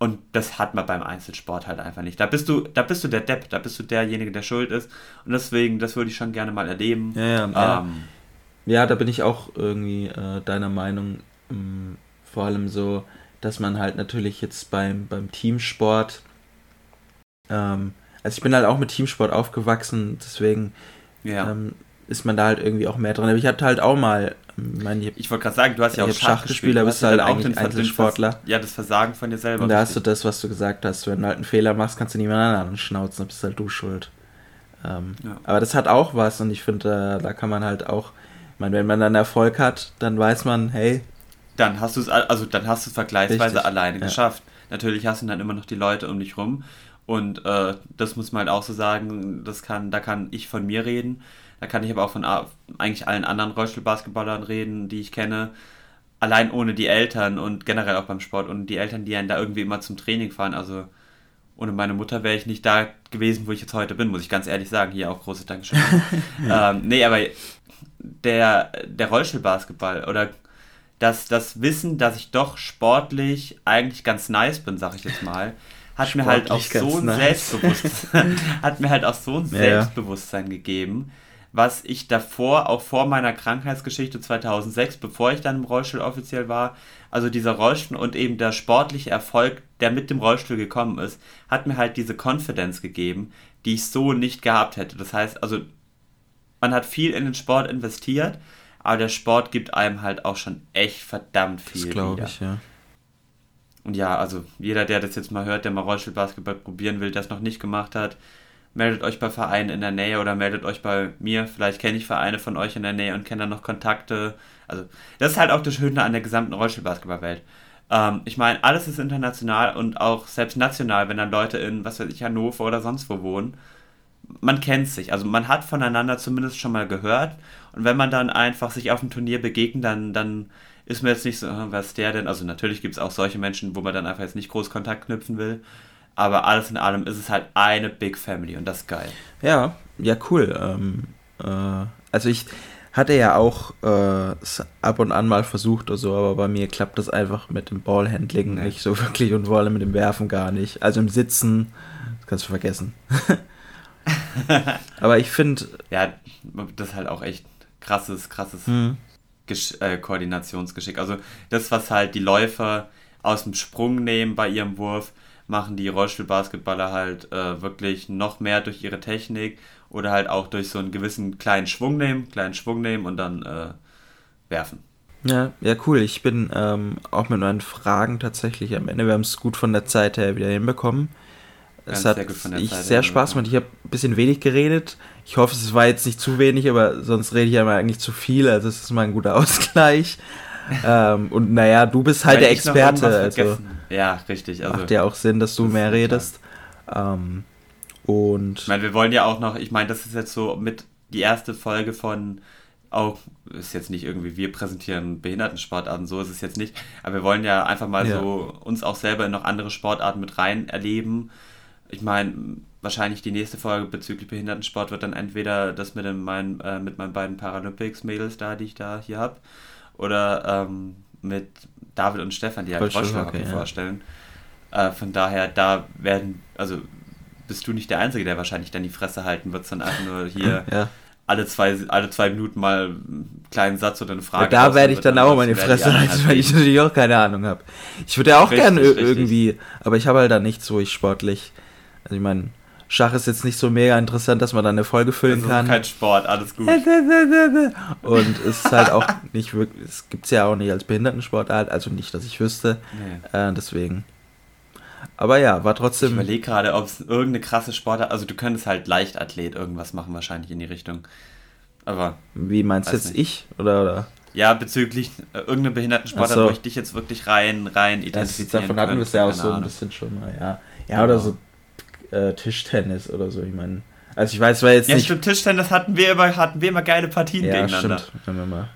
Und das hat man beim Einzelsport halt einfach nicht. Da bist du, da bist du der Depp, da bist du derjenige, der schuld ist. Und deswegen, das würde ich schon gerne mal erleben. Ja, ja, ja. Ähm, ja da bin ich auch irgendwie äh, deiner Meinung. Ähm, vor allem so, dass man halt natürlich jetzt beim, beim Teamsport, ähm, also ich bin halt auch mit Teamsport aufgewachsen, deswegen ja. ähm, ist man da halt irgendwie auch mehr dran. Aber ich hatte halt auch mal, ähm, mein, ich, ich wollte gerade sagen, du hast ja auch Schach, gespielt, da bist du halt auch den Einzelsportler. ja, das Versagen von dir selber. Und da hast du das, was du gesagt hast, wenn du halt einen Fehler machst, kannst du niemand anderen schnauzen, dann bist halt du schuld. Ähm, ja. Aber das hat auch was und ich finde, da, da kann man halt auch, ich meine, wenn man dann Erfolg hat, dann weiß man, hey, dann hast du es also dann hast du es vergleichsweise Richtig, alleine ja. geschafft. Natürlich hast du dann immer noch die Leute um dich rum und äh, das muss man halt auch so sagen, das kann, da kann ich von mir reden, da kann ich aber auch von eigentlich allen anderen Rollstuhlbasketballern reden, die ich kenne. Allein ohne die Eltern und generell auch beim Sport und die Eltern, die einen da irgendwie immer zum Training fahren. Also ohne meine Mutter wäre ich nicht da gewesen, wo ich jetzt heute bin, muss ich ganz ehrlich sagen. Hier auch große Dankeschön. [laughs] ähm, nee, aber der, der Rollstuhlbasketball oder das, das Wissen, dass ich doch sportlich eigentlich ganz nice bin, sag ich jetzt mal, hat mir halt auch so ein nice. Selbstbewusstsein, [laughs] hat mir halt auch so ein Selbstbewusstsein ja. gegeben, was ich davor, auch vor meiner Krankheitsgeschichte 2006, bevor ich dann im Rollstuhl offiziell war, also dieser Rollstuhl und eben der sportliche Erfolg, der mit dem Rollstuhl gekommen ist, hat mir halt diese Confidence gegeben, die ich so nicht gehabt hätte. Das heißt, also man hat viel in den Sport investiert, aber der Sport gibt einem halt auch schon echt verdammt viel. Das glaube ich, ja. Und ja, also jeder, der das jetzt mal hört, der mal Rollstuhlbasketball probieren will, das noch nicht gemacht hat, meldet euch bei Vereinen in der Nähe oder meldet euch bei mir. Vielleicht kenne ich Vereine von euch in der Nähe und kenne dann noch Kontakte. Also, das ist halt auch das Schöne an der gesamten Rollstuhlbasketballwelt. Ähm, ich meine, alles ist international und auch selbst national, wenn dann Leute in, was weiß ich, Hannover oder sonst wo wohnen. Man kennt sich, also man hat voneinander zumindest schon mal gehört und wenn man dann einfach sich auf dem Turnier begegnet, dann, dann ist mir jetzt nicht so, was der denn, also natürlich gibt es auch solche Menschen, wo man dann einfach jetzt nicht groß Kontakt knüpfen will, aber alles in allem ist es halt eine Big Family und das ist geil. Ja, ja, cool. Ähm, äh, also ich hatte ja auch äh, ab und an mal versucht oder so, aber bei mir klappt das einfach mit dem Ballhandling nee. nicht so [laughs] wirklich und vor allem mit dem Werfen gar nicht. Also im Sitzen, das kannst du vergessen. [laughs] aber ich finde. Ja, das ist halt auch echt krasses, krasses mhm. äh, Koordinationsgeschick. Also das, was halt die Läufer aus dem Sprung nehmen bei ihrem Wurf, machen die Rollstuhlbasketballer halt äh, wirklich noch mehr durch ihre Technik oder halt auch durch so einen gewissen kleinen Schwung nehmen, kleinen Schwung nehmen und dann äh, werfen. Ja, ja, cool. Ich bin ähm, auch mit meinen Fragen tatsächlich am Ende. Wir haben es gut von der Zeit her wieder hinbekommen. Es hat ich sehr Spaß gemacht. Ich habe ein bisschen wenig geredet. Ich hoffe, es war jetzt nicht zu wenig, aber sonst rede ich ja mal eigentlich zu viel. Also es ist mal ein guter [laughs] Ausgleich. ähm, und naja, du bist halt Weil der Experte. Also ja, richtig. Also, macht ja auch Sinn, dass du mehr redest. Ähm, und ich meine, wir wollen ja auch noch, ich meine, das ist jetzt so mit die erste Folge von auch, ist jetzt nicht irgendwie, wir präsentieren Behindertensportarten, so ist es jetzt nicht, aber wir wollen ja einfach mal ja. so uns auch selber in noch andere Sportarten mit rein erleben ich meine, wahrscheinlich die nächste Folge bezüglich Behindertensport wird dann entweder das mit, dem, mein, äh, mit meinen beiden Paralympics-Mädels da, die ich da hier habe, oder ähm, mit David und Stefan, die halt Rollstuhlhockey okay, vorstellen. Ja. Äh, von daher, da werden, also bist du nicht der Einzige, der wahrscheinlich dann die Fresse halten wird, sondern einfach nur hier [laughs] ja. alle, zwei, alle zwei Minuten mal einen kleinen Satz oder eine Frage. Ja, da werde ich dann auch meine Fresse halten, weil ich natürlich auch keine Ahnung habe. Ich würde ja auch gerne irgendwie, aber ich habe halt da nichts, wo ich sportlich also ich meine, Schach ist jetzt nicht so mega interessant, dass man da eine Folge füllen kann. Das ist kein Sport, alles gut. [laughs] Und es ist halt auch [laughs] nicht wirklich, es gibt es ja auch nicht als Behindertensportart, also nicht, dass ich wüsste. Nee. Äh, deswegen. Aber ja, war trotzdem. Ich überlege gerade, ob es irgendeine krasse Sportart, also du könntest halt Leichtathlet irgendwas machen, wahrscheinlich in die Richtung. Aber. Wie meinst du jetzt nicht. ich? Oder, oder? Ja, bezüglich äh, irgendeine Behindertensportart, so. wo ich dich jetzt wirklich rein, rein identifizieren das, Davon hatten wir es ja auch so ein bisschen schon mal, ja. Ja, genau. oder so äh, Tischtennis oder so. Ich meine, also ich weiß, war jetzt ja, nicht. Ja, stimmt, Tischtennis hatten wir immer, hatten wir immer geile Partien ja, gegeneinander. Stimmt, wir mal.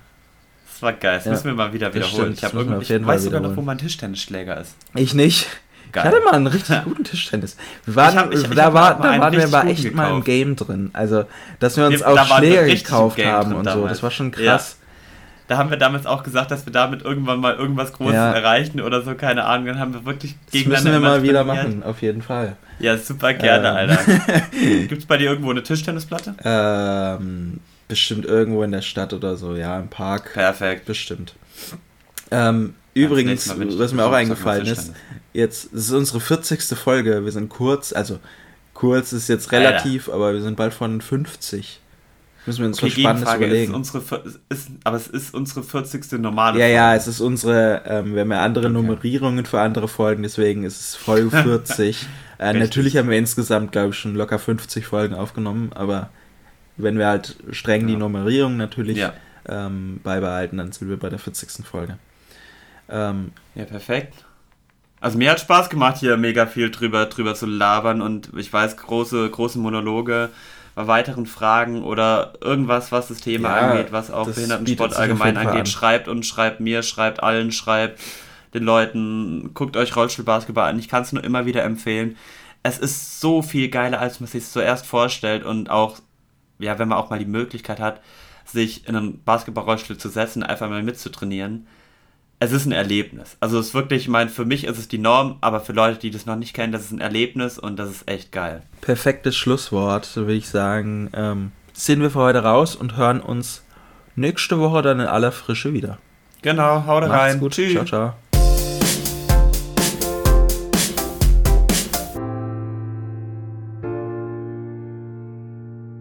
Das war geil, das ja, müssen wir mal wieder wiederholen. ich, habe irgendwie, ich weiß sogar noch, wo mein Tischtennisschläger ist. Ich nicht. Geil. Ich hatte mal einen richtig [laughs] guten Tischtennis. Wir waren, hab, ich, ich da, war, da waren wir aber echt gekauft. mal im Game drin. Also, dass wir uns wir, auch Schläger gekauft haben und so. Das war schon krass. Da haben wir damals auch gesagt, dass wir damit irgendwann mal irgendwas Großes ja. erreichen oder so, keine Ahnung. Dann haben wir wirklich gegeneinander. Das müssen wir mal wieder machen, auf jeden Fall. Ja, super gerne, ähm. Alter. [laughs] Gibt es bei dir irgendwo eine Tischtennisplatte? Ähm, bestimmt irgendwo in der Stadt oder so, ja, im Park. Perfekt. Bestimmt. Ähm, übrigens, was mir auch eingefallen ist, jetzt ist unsere 40. Folge. Wir sind kurz, also kurz ist jetzt relativ, Alter. aber wir sind bald von 50. Müssen wir uns okay, was Spannendes überlegen. Ist unsere, ist, aber es ist unsere 40. normale Ja, Folge. ja, es ist unsere, ähm, wir haben ja andere okay. Nummerierungen für andere Folgen, deswegen ist es Folge [laughs] 40. äh, natürlich haben wir insgesamt, glaube ich, schon locker 50 Folgen aufgenommen, aber wenn wir halt streng ja. die Nummerierung natürlich ja. ähm, beibehalten, dann sind wir bei der 40. Folge. Ähm, ja, perfekt. Also mir hat Spaß gemacht, hier mega viel drüber, drüber zu labern und ich weiß, große, große Monologe weiteren Fragen oder irgendwas, was das Thema ja, angeht, was auch Behindertensport allgemein angeht, an. schreibt uns, schreibt mir, schreibt allen, schreibt den Leuten, guckt euch Rollstuhlbasketball an. Ich kann es nur immer wieder empfehlen. Es ist so viel geiler, als man sich zuerst vorstellt und auch, ja, wenn man auch mal die Möglichkeit hat, sich in einen Basketballrollstuhl zu setzen, einfach mal mitzutrainieren es ist ein Erlebnis. Also es ist wirklich, ich meine, für mich ist es die Norm, aber für Leute, die das noch nicht kennen, das ist ein Erlebnis und das ist echt geil. Perfektes Schlusswort, würde ich sagen. Ähm, ziehen wir für heute raus und hören uns nächste Woche dann in aller Frische wieder. Genau, haut rein. Gut. Tschüss. Ciao, ciao.